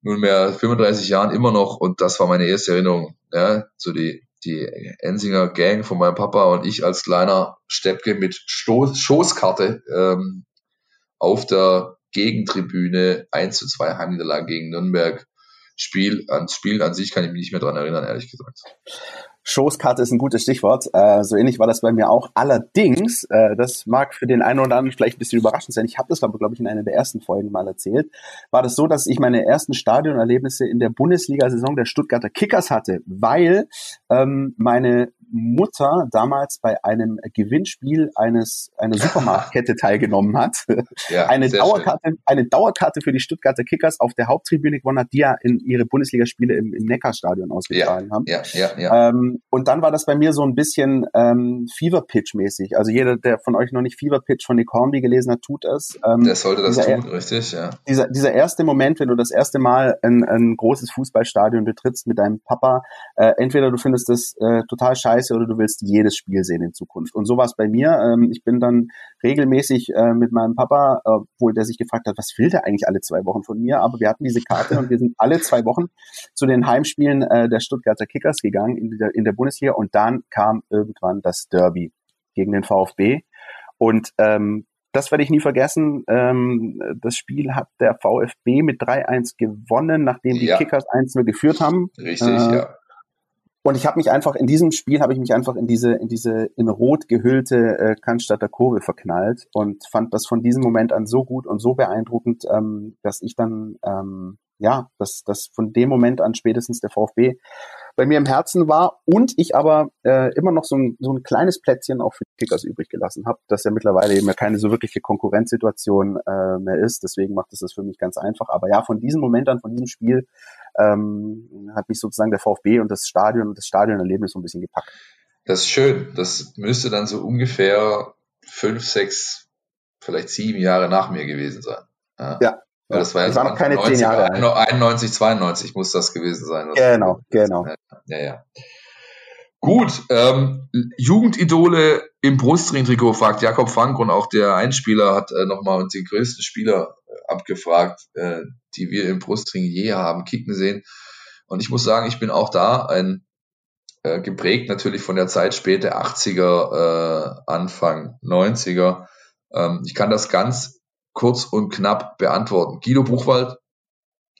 nunmehr 35 Jahren immer noch und das war meine erste Erinnerung. Ja, so die, die Ensinger Gang von meinem Papa und ich als kleiner Steppke mit Stoß, Schoßkarte ähm, auf der Gegentribüne 1 zu 2 Heimniederlage gegen Nürnberg. Spiel, ans Spiel an sich kann ich mich nicht mehr dran erinnern, ehrlich gesagt.
Schoßkarte ist ein gutes Stichwort. Äh, so ähnlich war das bei mir auch. Allerdings, äh, das mag für den einen oder anderen vielleicht ein bisschen überraschend sein. Ich habe das aber, glaube ich, in einer der ersten Folgen mal erzählt. War das so, dass ich meine ersten Stadionerlebnisse in der Bundesliga-Saison der Stuttgarter Kickers hatte, weil ähm, meine Mutter damals bei einem Gewinnspiel eines einer Supermarktkette teilgenommen hat, ja, eine Dauerkarte, schön. eine Dauerkarte für die Stuttgarter Kickers auf der Haupttribüne gewonnen hat, die ja in ihre Bundesligaspiele im, im Neckarstadion ausgetragen ja, haben. Ja, ja, ja. Ähm, und dann war das bei mir so ein bisschen ähm, Fever Pitch mäßig. Also jeder, der von euch noch nicht Fever Pitch von Nick Hornby gelesen hat, tut es.
Ähm, der sollte das tun, richtig, ja.
Dieser, dieser erste Moment, wenn du das erste Mal ein, ein großes Fußballstadion betrittst mit deinem Papa, äh, entweder du findest das äh, total scheiße scheiße oder du willst jedes Spiel sehen in Zukunft. Und so war es bei mir. Ähm, ich bin dann regelmäßig äh, mit meinem Papa, obwohl der sich gefragt hat, was will der eigentlich alle zwei Wochen von mir? Aber wir hatten diese Karte und wir sind alle zwei Wochen zu den Heimspielen äh, der Stuttgarter Kickers gegangen in der, in der Bundesliga und dann kam irgendwann das Derby gegen den VfB. Und ähm, das werde ich nie vergessen. Ähm, das Spiel hat der VfB mit 3-1 gewonnen, nachdem die ja. Kickers 1-0 geführt haben.
Richtig, äh, ja.
Und ich habe mich einfach in diesem Spiel habe ich mich einfach in diese in diese in rot gehüllte äh, Cannstatter Kurve verknallt und fand das von diesem Moment an so gut und so beeindruckend, ähm, dass ich dann ähm, ja, dass das von dem Moment an spätestens der VfB bei mir im Herzen war und ich aber äh, immer noch so ein, so ein kleines Plätzchen auch für die Kickers übrig gelassen habe, dass ja mittlerweile eben ja keine so wirkliche Konkurrenzsituation äh, mehr ist. Deswegen macht es das für mich ganz einfach. Aber ja, von diesem Moment an, von diesem Spiel ähm, hat mich sozusagen der VfB und das Stadion und das Stadionerlebnis so ein bisschen gepackt.
Das ist schön. Das müsste dann so ungefähr fünf, sechs, vielleicht sieben Jahre nach mir gewesen sein.
Ja. ja.
Weil das war ja
so war noch keine 90, zehn Jahre.
91, 92 muss das gewesen sein.
Genau, genau.
Ja, ja. Gut, ähm, Jugendidole im Brustring-Trikot fragt Jakob Frank und auch der Einspieler hat äh, nochmal uns die größten Spieler äh, abgefragt, äh, die wir im Brustring je haben kicken sehen. Und ich muss sagen, ich bin auch da ein äh, geprägt natürlich von der Zeit späte 80er, äh, Anfang 90er. Ähm, ich kann das ganz kurz und knapp beantworten. Guido Buchwald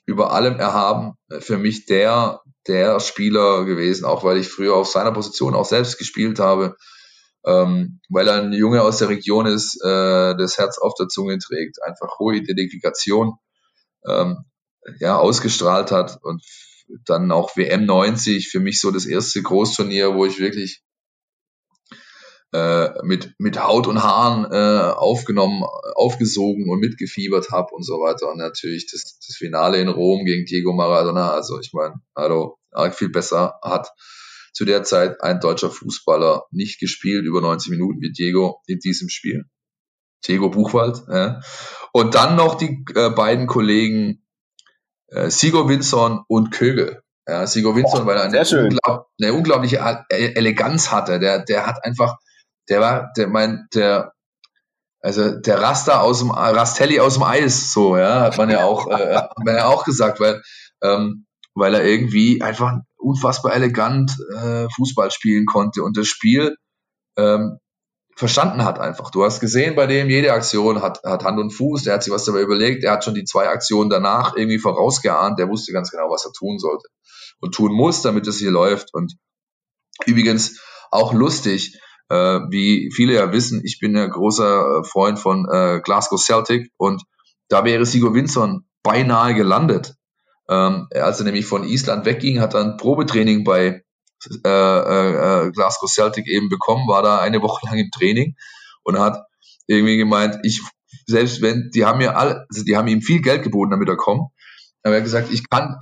über allem erhaben, äh, für mich der, der Spieler gewesen, auch weil ich früher auf seiner Position auch selbst gespielt habe, ähm, weil er ein Junge aus der Region ist, äh, das Herz auf der Zunge trägt, einfach hohe Identifikation ähm, ja, ausgestrahlt hat und dann auch WM 90 für mich so das erste Großturnier, wo ich wirklich mit, mit Haut und Haaren äh, aufgenommen, aufgesogen und mitgefiebert habe und so weiter. Und natürlich das, das Finale in Rom gegen Diego Maradona. Also ich meine, hallo, arg viel besser hat zu der Zeit ein deutscher Fußballer nicht gespielt über 90 Minuten wie Diego in diesem Spiel. Diego Buchwald. Ja. Und dann noch die äh, beiden Kollegen äh, Sigo Winson und Kögel. Ja, Sigo Winson, weil er eine, unglaub, eine unglaubliche Eleganz hatte. Der, der hat einfach, der war, der mein, der, also der Raster aus dem Rastelli aus dem Eis, so, ja, hat man ja auch, äh, hat man ja auch gesagt, weil, ähm, weil er irgendwie einfach unfassbar elegant äh, Fußball spielen konnte und das Spiel ähm, verstanden hat einfach. Du hast gesehen, bei dem jede Aktion hat, hat Hand und Fuß, der hat sich was dabei überlegt, er hat schon die zwei Aktionen danach irgendwie vorausgeahnt, der wusste ganz genau, was er tun sollte und tun muss, damit es hier läuft. Und übrigens auch lustig, äh, wie viele ja wissen, ich bin ja großer äh, Freund von äh, Glasgow Celtic und da wäre Sigur Winson beinahe gelandet. Ähm, als er nämlich von Island wegging, hat er ein Probetraining bei äh, äh, Glasgow Celtic eben bekommen, war da eine Woche lang im Training und hat irgendwie gemeint, ich selbst wenn die haben mir alle, also die haben ihm viel Geld geboten, damit er kommt. Aber er hat gesagt, ich kann,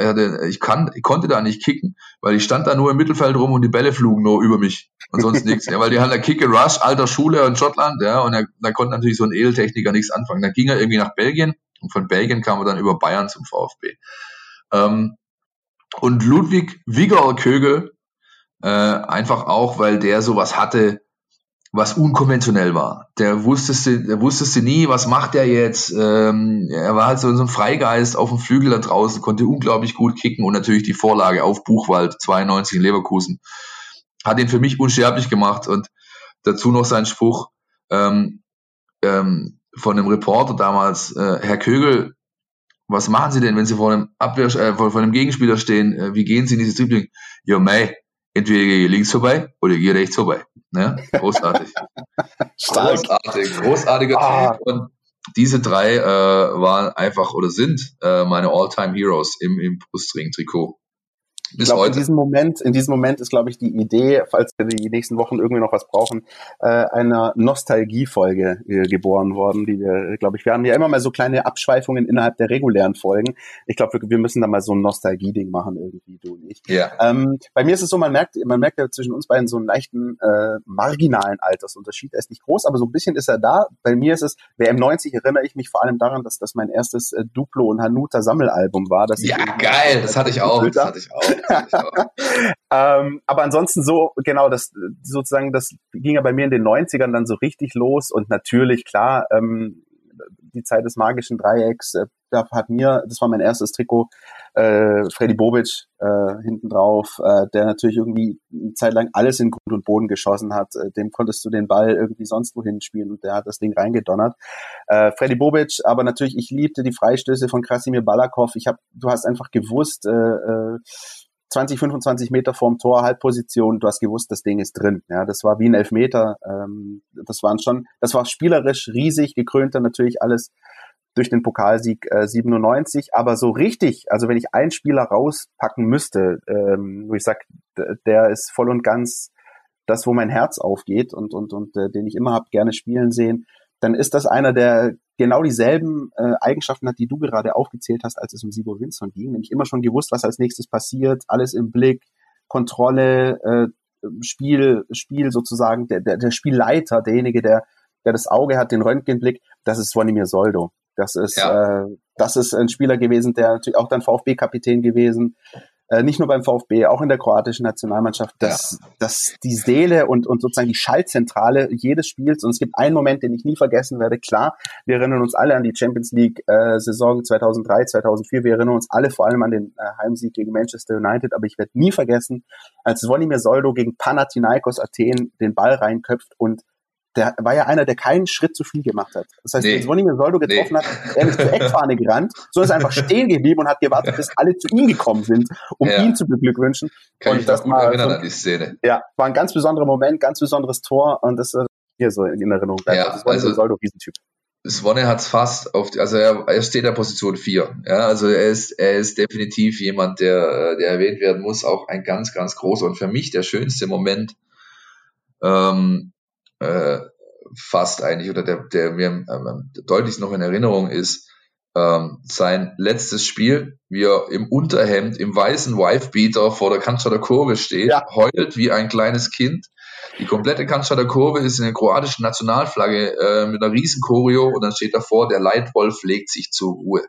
ich kann, ich konnte da nicht kicken, weil ich stand da nur im Mittelfeld rum und die Bälle flogen nur über mich und sonst nichts. Ja, weil die haben da Kick Rush, alter Schule in Schottland, ja, und er, da konnte natürlich so ein Edeltechniker nichts anfangen. Dann ging er irgendwie nach Belgien und von Belgien kam er dann über Bayern zum VfB. Ähm, und Ludwig Wiggerl Kögel äh, einfach auch, weil der sowas hatte, was unkonventionell war. Der wusste, der wusste nie, was macht er jetzt. Ähm, er war halt so, so ein Freigeist auf dem Flügel da draußen, konnte unglaublich gut kicken und natürlich die Vorlage auf Buchwald 92 in Leverkusen hat ihn für mich unsterblich gemacht und dazu noch sein Spruch ähm, ähm, von einem Reporter damals, äh, Herr Kögel, was machen Sie denn, wenn Sie vor einem Abwehr, äh, vor, vor einem Gegenspieler stehen? Äh, wie gehen Sie in dieses Dribbling? Ja, mei, entweder gehe ich links vorbei oder ich gehe rechts vorbei. Ne? Großartig. Großartig, großartiger ah. Typ. Und diese drei äh, waren einfach oder sind äh, meine All-Time Heroes im, im Brustring-Trikot.
Bis ich glaube, in diesem Moment, in diesem Moment ist, glaube ich, die Idee, falls wir die nächsten Wochen irgendwie noch was brauchen, äh, einer Nostalgiefolge äh, geboren worden, die wir, glaube ich, wir haben ja immer mal so kleine Abschweifungen innerhalb der regulären Folgen. Ich glaube, wir, wir, müssen da mal so ein Nostalgie-Ding machen, irgendwie, du und ich. Ja. Ähm, bei mir ist es so, man merkt, man merkt ja zwischen uns beiden so einen leichten äh, marginalen Altersunterschied. Er ist nicht groß, aber so ein bisschen ist er da. Bei mir ist es, wer im 90 erinnere ich mich vor allem daran, dass das mein erstes äh, Duplo und Hanuta Sammelalbum war.
ja, geil, das hatte ich auch. Das hatte ich auch.
ähm, aber ansonsten so, genau, das sozusagen, das ging ja bei mir in den 90ern dann so richtig los und natürlich, klar, ähm, die Zeit des magischen Dreiecks, äh, da hat mir, das war mein erstes Trikot, äh, Freddy Bobic äh, hinten drauf, äh, der natürlich irgendwie eine Zeit lang alles in Grund und Boden geschossen hat. Äh, dem konntest du den Ball irgendwie sonst wohin spielen und der hat das Ding reingedonnert. Äh, Freddy Bobic, aber natürlich, ich liebte die Freistöße von Krasimir Balakov. Ich habe, du hast einfach gewusst, äh, äh, 20, 25 Meter vorm Tor, Halbposition, du hast gewusst, das Ding ist drin. Ja, das war wie ein Elfmeter. Ähm, das waren schon, das war spielerisch riesig, gekrönter natürlich alles durch den Pokalsieg äh, 97, aber so richtig, also wenn ich einen Spieler rauspacken müsste, ähm, wo ich sag, der ist voll und ganz das, wo mein Herz aufgeht und und und äh, den ich immer hab gerne spielen sehen, dann ist das einer, der genau dieselben äh, Eigenschaften hat, die du gerade aufgezählt hast, als es um Sibo Winson ging. Nämlich immer schon gewusst, was als nächstes passiert, alles im Blick, Kontrolle, äh, Spiel, Spiel sozusagen, der, der, der Spielleiter, derjenige, der, der das Auge hat, den Röntgenblick, das ist Svonimir Soldo. Das ist, ja. äh, das ist ein Spieler gewesen, der natürlich auch dann VfB-Kapitän gewesen, nicht nur beim VfB, auch in der kroatischen Nationalmannschaft, dass, ja. dass die Seele und, und sozusagen die Schaltzentrale jedes Spiels, und es gibt einen Moment, den ich nie vergessen werde, klar, wir erinnern uns alle an die Champions League äh, Saison 2003, 2004, wir erinnern uns alle vor allem an den äh, Heimsieg gegen Manchester United, aber ich werde nie vergessen, als Zvonimir Soldo gegen Panathinaikos Athen den Ball reinköpft und der war ja einer, der keinen Schritt zu viel gemacht hat. Das heißt, nee. wenn Svonimir Soldo getroffen nee. hat, er ist zur Eckfahne gerannt, sondern ist einfach stehen geblieben und hat gewartet, bis alle zu ihm gekommen sind, um ja. ihn zu beglückwünschen.
Kann
und
ich das gut erinnern so, an die Szene.
Ja, war ein ganz besonderer Moment, ganz besonderes Tor und das ist hier so in Erinnerung.
Ja, also, also Soldo, Riesentyp. Svonne hat's fast auf, die, also er, er steht in der Position 4. Ja, also er ist, er ist definitiv jemand, der, der erwähnt werden muss, auch ein ganz, ganz großer und für mich der schönste Moment, ähm, äh, fast eigentlich oder der, der mir ähm, deutlich noch in Erinnerung ist, ähm, sein letztes Spiel, wie er im Unterhemd, im weißen Wifebeater vor der Cannstatter Kurve steht, ja. heult wie ein kleines Kind. Die komplette Cannstatter Kurve ist in der kroatischen Nationalflagge äh, mit einer riesen Choreo und dann steht davor, der Leitwolf legt sich zur Ruhe.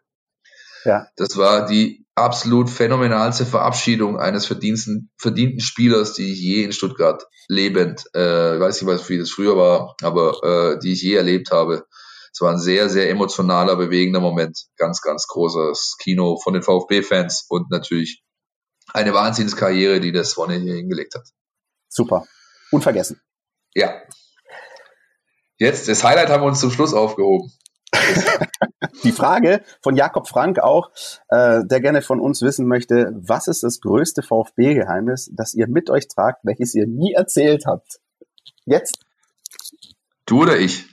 Ja. Das war die absolut phänomenalste Verabschiedung eines verdienten, verdienten Spielers, die ich je in Stuttgart lebend, äh, weiß nicht, wie das früher war, aber äh, die ich je erlebt habe. Es war ein sehr, sehr emotionaler, bewegender Moment. Ganz, ganz großes Kino von den VfB-Fans und natürlich eine Wahnsinnskarriere, die das Wonne hier hingelegt hat.
Super. Unvergessen.
Ja. Jetzt, das Highlight haben wir uns zum Schluss aufgehoben.
Die Frage von Jakob Frank auch, äh, der gerne von uns wissen möchte, was ist das größte VfB-Geheimnis, das ihr mit euch tragt, welches ihr nie erzählt habt? Jetzt?
Du oder ich?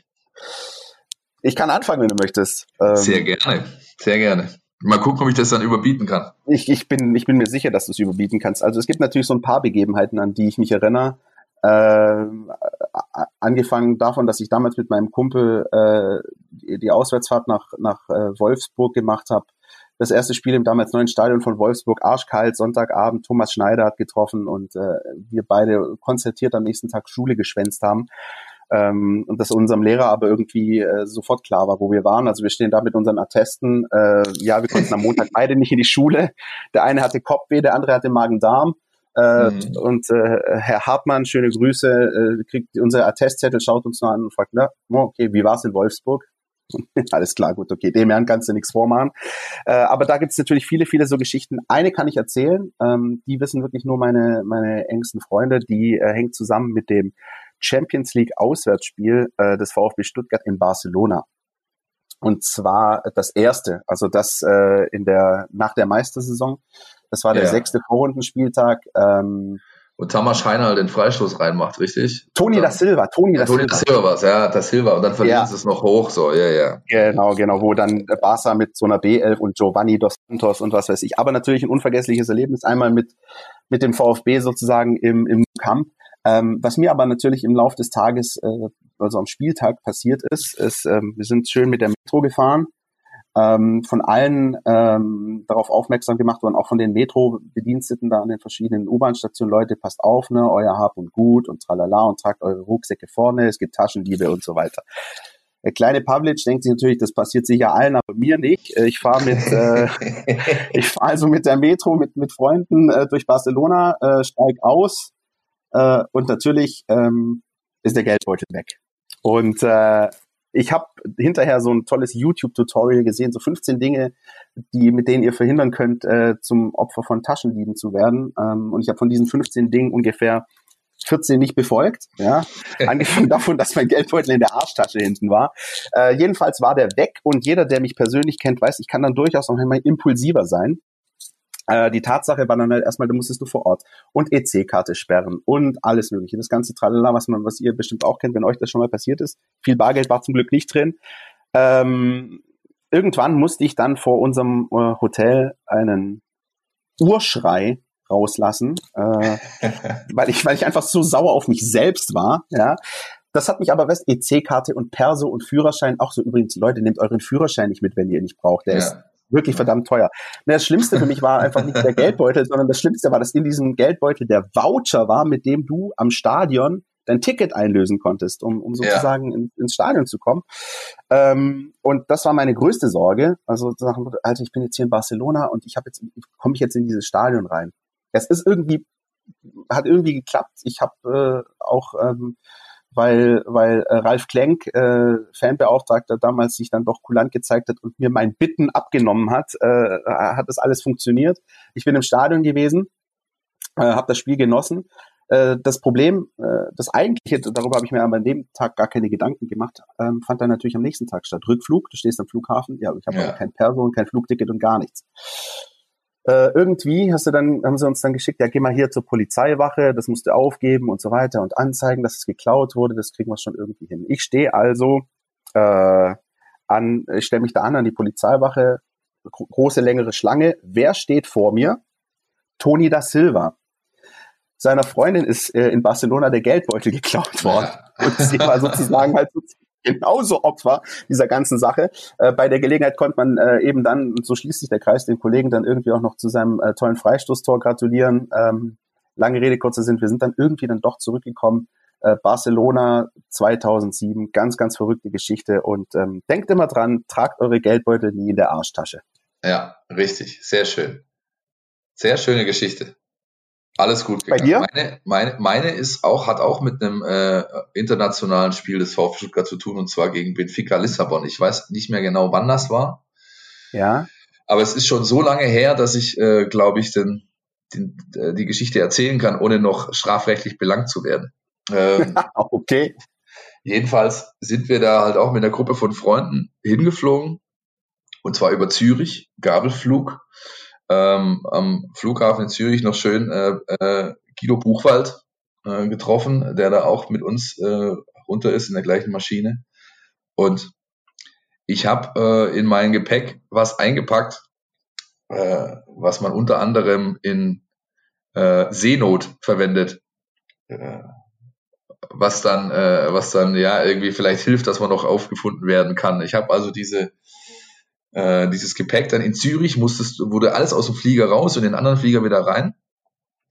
Ich kann anfangen, wenn du möchtest.
Ähm, sehr gerne, sehr gerne. Mal gucken, ob ich das dann überbieten kann.
Ich, ich, bin, ich bin mir sicher, dass du es überbieten kannst. Also es gibt natürlich so ein paar Begebenheiten, an die ich mich erinnere. Äh, angefangen davon, dass ich damals mit meinem Kumpel äh, die, Auswärtsfahrt nach, nach äh, Wolfsburg gemacht habe. Das erste Spiel im damals neuen Stadion von Wolfsburg, arschkalt, Sonntagabend, Thomas Schneider hat getroffen und äh, wir beide konzertiert am nächsten Tag Schule geschwänzt haben. Ähm, und das unserem Lehrer aber irgendwie äh, sofort klar war, wo wir waren. Also wir stehen da mit unseren Attesten. Äh, ja, wir konnten am Montag beide nicht in die Schule. Der eine hatte Kopfweh, der andere hatte Magen-Darm. Äh, mhm. Und äh, Herr Hartmann, schöne Grüße, äh, kriegt unser Attestzettel, schaut uns noch an und fragt, na, okay, wie war's in Wolfsburg? Alles klar, gut, okay, dem Herrn kannst du nichts vormachen. Äh, aber da gibt's natürlich viele, viele so Geschichten. Eine kann ich erzählen, ähm, die wissen wirklich nur meine, meine engsten Freunde, die äh, hängt zusammen mit dem Champions League Auswärtsspiel äh, des VfB Stuttgart in Barcelona. Und zwar das erste, also das äh, in der nach der Meistersaison. Das war der ja. sechste Vorrundenspieltag. Ähm,
und Thomas Heiner den Freistoß reinmacht, richtig?
Toni da Silva,
Toni da Toni Silva. da Silva was, ja, da Silva. Und dann verlieren ja. sie es noch hoch, so, ja, ja.
Genau, genau, wo dann Barca mit so einer B11 und Giovanni dos Santos und was weiß ich. Aber natürlich ein unvergessliches Erlebnis. Einmal mit, mit dem VfB sozusagen im, im Camp. Ähm, was mir aber natürlich im Laufe des Tages, äh, also am Spieltag passiert ist, ist, ähm, wir sind schön mit der Metro gefahren, ähm, von allen ähm, darauf aufmerksam gemacht worden, auch von den Metro-Bediensteten da an den verschiedenen U-Bahn-Stationen, Leute, passt auf, ne, euer Hab und Gut und tralala und tragt eure Rucksäcke vorne, es gibt Taschendiebe und so weiter. Der kleine Pavlic denkt sich natürlich, das passiert sicher allen, aber mir nicht. Äh, ich fahre mit, äh, ich fahre also mit der Metro mit mit Freunden äh, durch Barcelona, äh, steig aus, äh, und natürlich ähm, ist der Geldbeutel weg. Und äh, ich habe hinterher so ein tolles YouTube-Tutorial gesehen, so 15 Dinge, die mit denen ihr verhindern könnt, äh, zum Opfer von Taschendieben zu werden. Ähm, und ich habe von diesen 15 Dingen ungefähr 14 nicht befolgt. Ja, angefangen davon, dass mein Geldbeutel in der Arschtasche hinten war. Äh, jedenfalls war der weg und jeder, der mich persönlich kennt, weiß, ich kann dann durchaus noch einmal impulsiver sein. Äh, die Tatsache war dann halt erstmal, da musstest du vor Ort und EC-Karte sperren und alles mögliche. Das ganze Tralala, was man, was ihr bestimmt auch kennt, wenn euch das schon mal passiert ist. Viel Bargeld war zum Glück nicht drin. Ähm, irgendwann musste ich dann vor unserem äh, Hotel einen Urschrei rauslassen, äh, weil ich, weil ich einfach so sauer auf mich selbst war, ja. Das hat mich aber West EC-Karte und Perso und Führerschein auch so übrigens, Leute, nehmt euren Führerschein nicht mit, wenn ihr ihn nicht braucht. Der ja. ist wirklich verdammt teuer. Und das Schlimmste für mich war einfach nicht der Geldbeutel, sondern das Schlimmste war, dass in diesem Geldbeutel der Voucher war, mit dem du am Stadion dein Ticket einlösen konntest, um, um sozusagen ja. in, ins Stadion zu kommen. Ähm, und das war meine größte Sorge. Also sagen, Alter, ich bin jetzt hier in Barcelona und ich habe jetzt komme ich jetzt in dieses Stadion rein. Es ist irgendwie hat irgendwie geklappt. Ich habe äh, auch ähm, weil, weil äh, Ralf Klenk, äh, Fanbeauftragter, damals sich dann doch kulant gezeigt hat und mir mein Bitten abgenommen hat, äh, hat das alles funktioniert. Ich bin im Stadion gewesen, äh, habe das Spiel genossen. Äh, das Problem, äh, das eigentliche, darüber habe ich mir aber an dem Tag gar keine Gedanken gemacht, ähm, fand dann natürlich am nächsten Tag statt. Rückflug, du stehst am Flughafen, ja, ich habe ja. kein Person, kein Flugticket und gar nichts. Äh, irgendwie hast du dann, haben sie uns dann geschickt, ja, geh mal hier zur Polizeiwache, das musst du aufgeben und so weiter und anzeigen, dass es geklaut wurde, das kriegen wir schon irgendwie hin. Ich stehe also äh, an, ich stelle mich da an an die Polizeiwache, große, längere Schlange. Wer steht vor mir? Toni da Silva. Seiner Freundin ist äh, in Barcelona der Geldbeutel geklaut worden. Und sie war sozusagen halt genauso Opfer dieser ganzen Sache. Äh, bei der Gelegenheit konnte man äh, eben dann, so schließt sich der Kreis, den Kollegen dann irgendwie auch noch zu seinem äh, tollen Freistoßtor gratulieren. Ähm, lange Rede, kurzer Sinn, wir sind dann irgendwie dann doch zurückgekommen. Äh, Barcelona 2007, ganz, ganz verrückte Geschichte. Und ähm, denkt immer dran, tragt eure Geldbeutel nie in der Arschtasche.
Ja, richtig, sehr schön. Sehr schöne Geschichte. Alles gut
gegangen. Bei dir?
Meine, meine, meine ist auch, hat auch mit einem äh, internationalen Spiel des VfB Stuttgart zu tun, und zwar gegen Benfica Lissabon. Ich weiß nicht mehr genau, wann das war.
Ja.
Aber es ist schon so lange her, dass ich, äh, glaube ich, den, den, äh, die Geschichte erzählen kann, ohne noch strafrechtlich belangt zu werden.
Ähm, okay.
Jedenfalls sind wir da halt auch mit einer Gruppe von Freunden hingeflogen. Und zwar über Zürich, Gabelflug ähm, am Flughafen in Zürich noch schön äh, äh, Guido Buchwald äh, getroffen, der da auch mit uns äh, runter ist in der gleichen Maschine. Und ich habe äh, in mein Gepäck was eingepackt, äh, was man unter anderem in äh, Seenot verwendet. Äh, was dann, äh, was dann ja irgendwie vielleicht hilft, dass man noch aufgefunden werden kann. Ich habe also diese äh, dieses Gepäck dann in Zürich musstest, wurde alles aus dem Flieger raus und in den anderen Flieger wieder rein.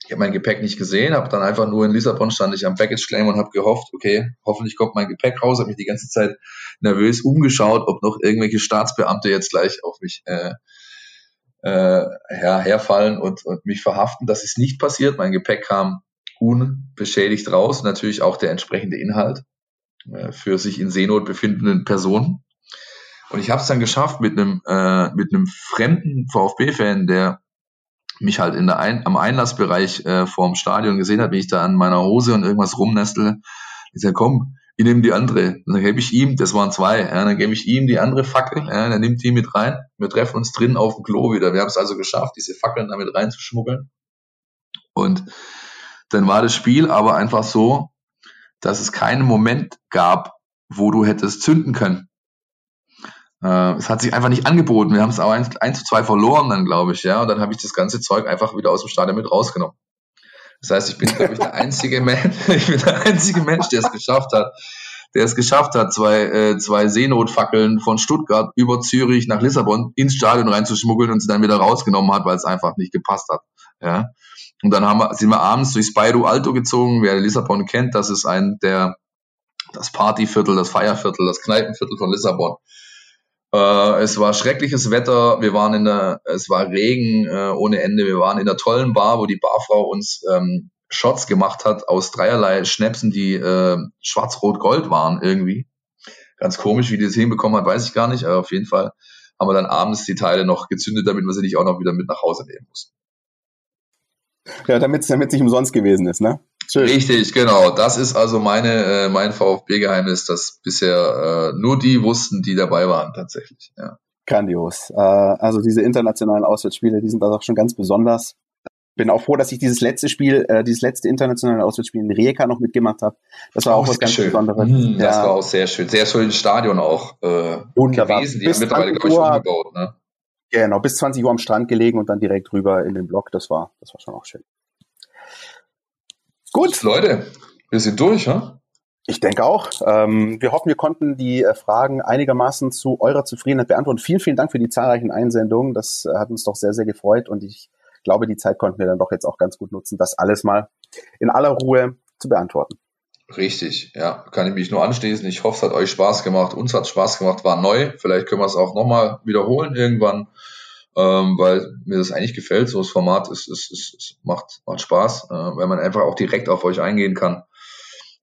Ich habe mein Gepäck nicht gesehen, habe dann einfach nur in Lissabon stand ich am Baggage Claim und habe gehofft, okay, hoffentlich kommt mein Gepäck raus, habe mich die ganze Zeit nervös umgeschaut, ob noch irgendwelche Staatsbeamte jetzt gleich auf mich äh, äh, her, herfallen und, und mich verhaften. Das ist nicht passiert. Mein Gepäck kam unbeschädigt raus, natürlich auch der entsprechende Inhalt äh, für sich in Seenot befindenden Personen. Und ich habe es dann geschafft mit einem äh, mit einem fremden VfB-Fan, der mich halt in der Ein am Einlassbereich äh, vorm Stadion gesehen hat, wie ich da an meiner Hose und irgendwas rumnestle. Ich sage, komm, ich nehme die andere. Und dann gebe ich ihm, das waren zwei, ja, dann gebe ich ihm die andere Fackel, ja, dann nimmt die mit rein. Wir treffen uns drin auf dem Klo wieder. Wir haben es also geschafft, diese Fackeln damit reinzuschmuggeln. Und dann war das Spiel aber einfach so, dass es keinen Moment gab, wo du hättest zünden können. Äh, es hat sich einfach nicht angeboten. Wir haben es aber 1, 1 zu 2 verloren dann, glaube ich, ja. Und dann habe ich das ganze Zeug einfach wieder aus dem Stadion mit rausgenommen. Das heißt, ich bin, glaube ich, der einzige Mensch, ich bin der einzige Mensch, der es geschafft hat, der es geschafft hat, zwei, äh, zwei Seenotfackeln von Stuttgart über Zürich nach Lissabon ins Stadion reinzuschmuggeln und sie dann wieder rausgenommen hat, weil es einfach nicht gepasst hat. Ja. Und dann haben wir, sind wir abends durch Spiro Alto gezogen. Wer Lissabon kennt, das ist ein der das Partyviertel, das Feierviertel, das Kneipenviertel von Lissabon. Äh, es war schreckliches Wetter, wir waren in der, es war Regen äh, ohne Ende, wir waren in der tollen Bar, wo die Barfrau uns ähm, Shots gemacht hat aus dreierlei Schnäpsen, die äh, schwarz-rot-gold waren irgendwie. Ganz komisch, wie die das hinbekommen hat, weiß ich gar nicht, aber auf jeden Fall haben wir dann abends die Teile noch gezündet, damit wir sie nicht auch noch wieder mit nach Hause nehmen mussten.
Ja, damit es nicht umsonst gewesen ist, ne?
Schön. Richtig, genau. Das ist also meine, äh, mein VfB-Geheimnis, dass bisher äh, nur die wussten, die dabei waren tatsächlich. Ja.
Grandios. Äh, also diese internationalen Auswärtsspiele, die sind also auch schon ganz besonders. Bin auch froh, dass ich dieses letzte Spiel, äh, dieses letzte internationale Auswärtsspiel in Rijeka noch mitgemacht habe. Das war auch, auch was ganz schön. Besonderes.
Mm, ja. Das war auch sehr schön. Sehr schön Stadion auch äh,
Wunderbar. gewesen. Die bis haben mittlerweile, glaube ich, umgebaut. Ne? Genau, bis 20 Uhr am Strand gelegen und dann direkt rüber in den Block. Das war, das war schon auch schön.
Gut. Leute, wir sind durch, ja?
Ich denke auch. Ähm, wir hoffen, wir konnten die äh, Fragen einigermaßen zu eurer Zufriedenheit beantworten. Vielen, vielen Dank für die zahlreichen Einsendungen. Das äh, hat uns doch sehr, sehr gefreut und ich glaube, die Zeit konnten wir dann doch jetzt auch ganz gut nutzen, das alles mal in aller Ruhe zu beantworten.
Richtig, ja, kann ich mich nur anschließen. Ich hoffe, es hat euch Spaß gemacht. Uns hat Spaß gemacht, war neu. Vielleicht können wir es auch nochmal wiederholen irgendwann ähm, weil mir das eigentlich gefällt. So das Format ist, ist, ist, ist macht, macht Spaß, äh, weil man einfach auch direkt auf euch eingehen kann.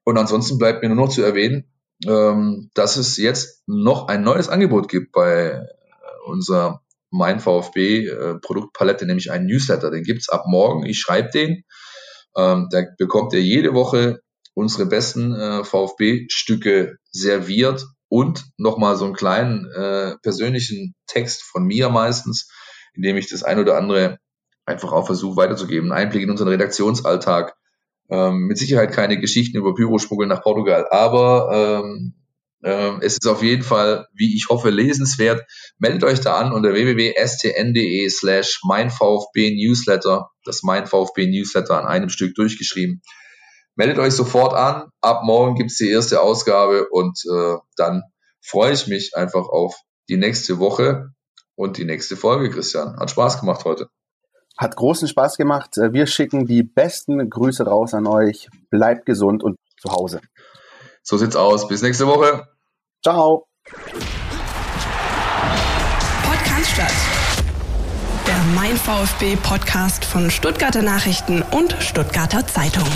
Und ansonsten bleibt mir nur noch zu erwähnen, ähm, dass es jetzt noch ein neues Angebot gibt bei äh, unserer mein VfB äh, Produktpalette, nämlich einen Newsletter. Den gibt's ab morgen. Ich schreibe den. Ähm, da bekommt ihr jede Woche unsere besten äh, VfB-Stücke serviert und nochmal so einen kleinen äh, persönlichen Text von mir meistens, in dem ich das ein oder andere einfach auch versuche weiterzugeben. Ein Einblick in unseren Redaktionsalltag. Ähm, mit Sicherheit keine Geschichten über Pyroschmuggel nach Portugal, aber ähm, ähm, es ist auf jeden Fall, wie ich hoffe, lesenswert. Meldet euch da an unter www.stn.de slash meinVfB Newsletter, das Mein VfB Newsletter an einem Stück durchgeschrieben. meldet euch sofort an. Ab morgen gibt's die erste Ausgabe und äh, dann freue ich mich einfach auf die nächste Woche und die nächste Folge, Christian. Hat Spaß gemacht heute.
Hat großen Spaß gemacht. Äh, wir schicken die besten Grüße raus an euch. Bleibt gesund und zu Hause.
So sieht's aus. Bis nächste Woche.
Ciao.
Podcast Der Mein VfB Podcast von Stuttgarter Nachrichten und Stuttgarter Zeitung.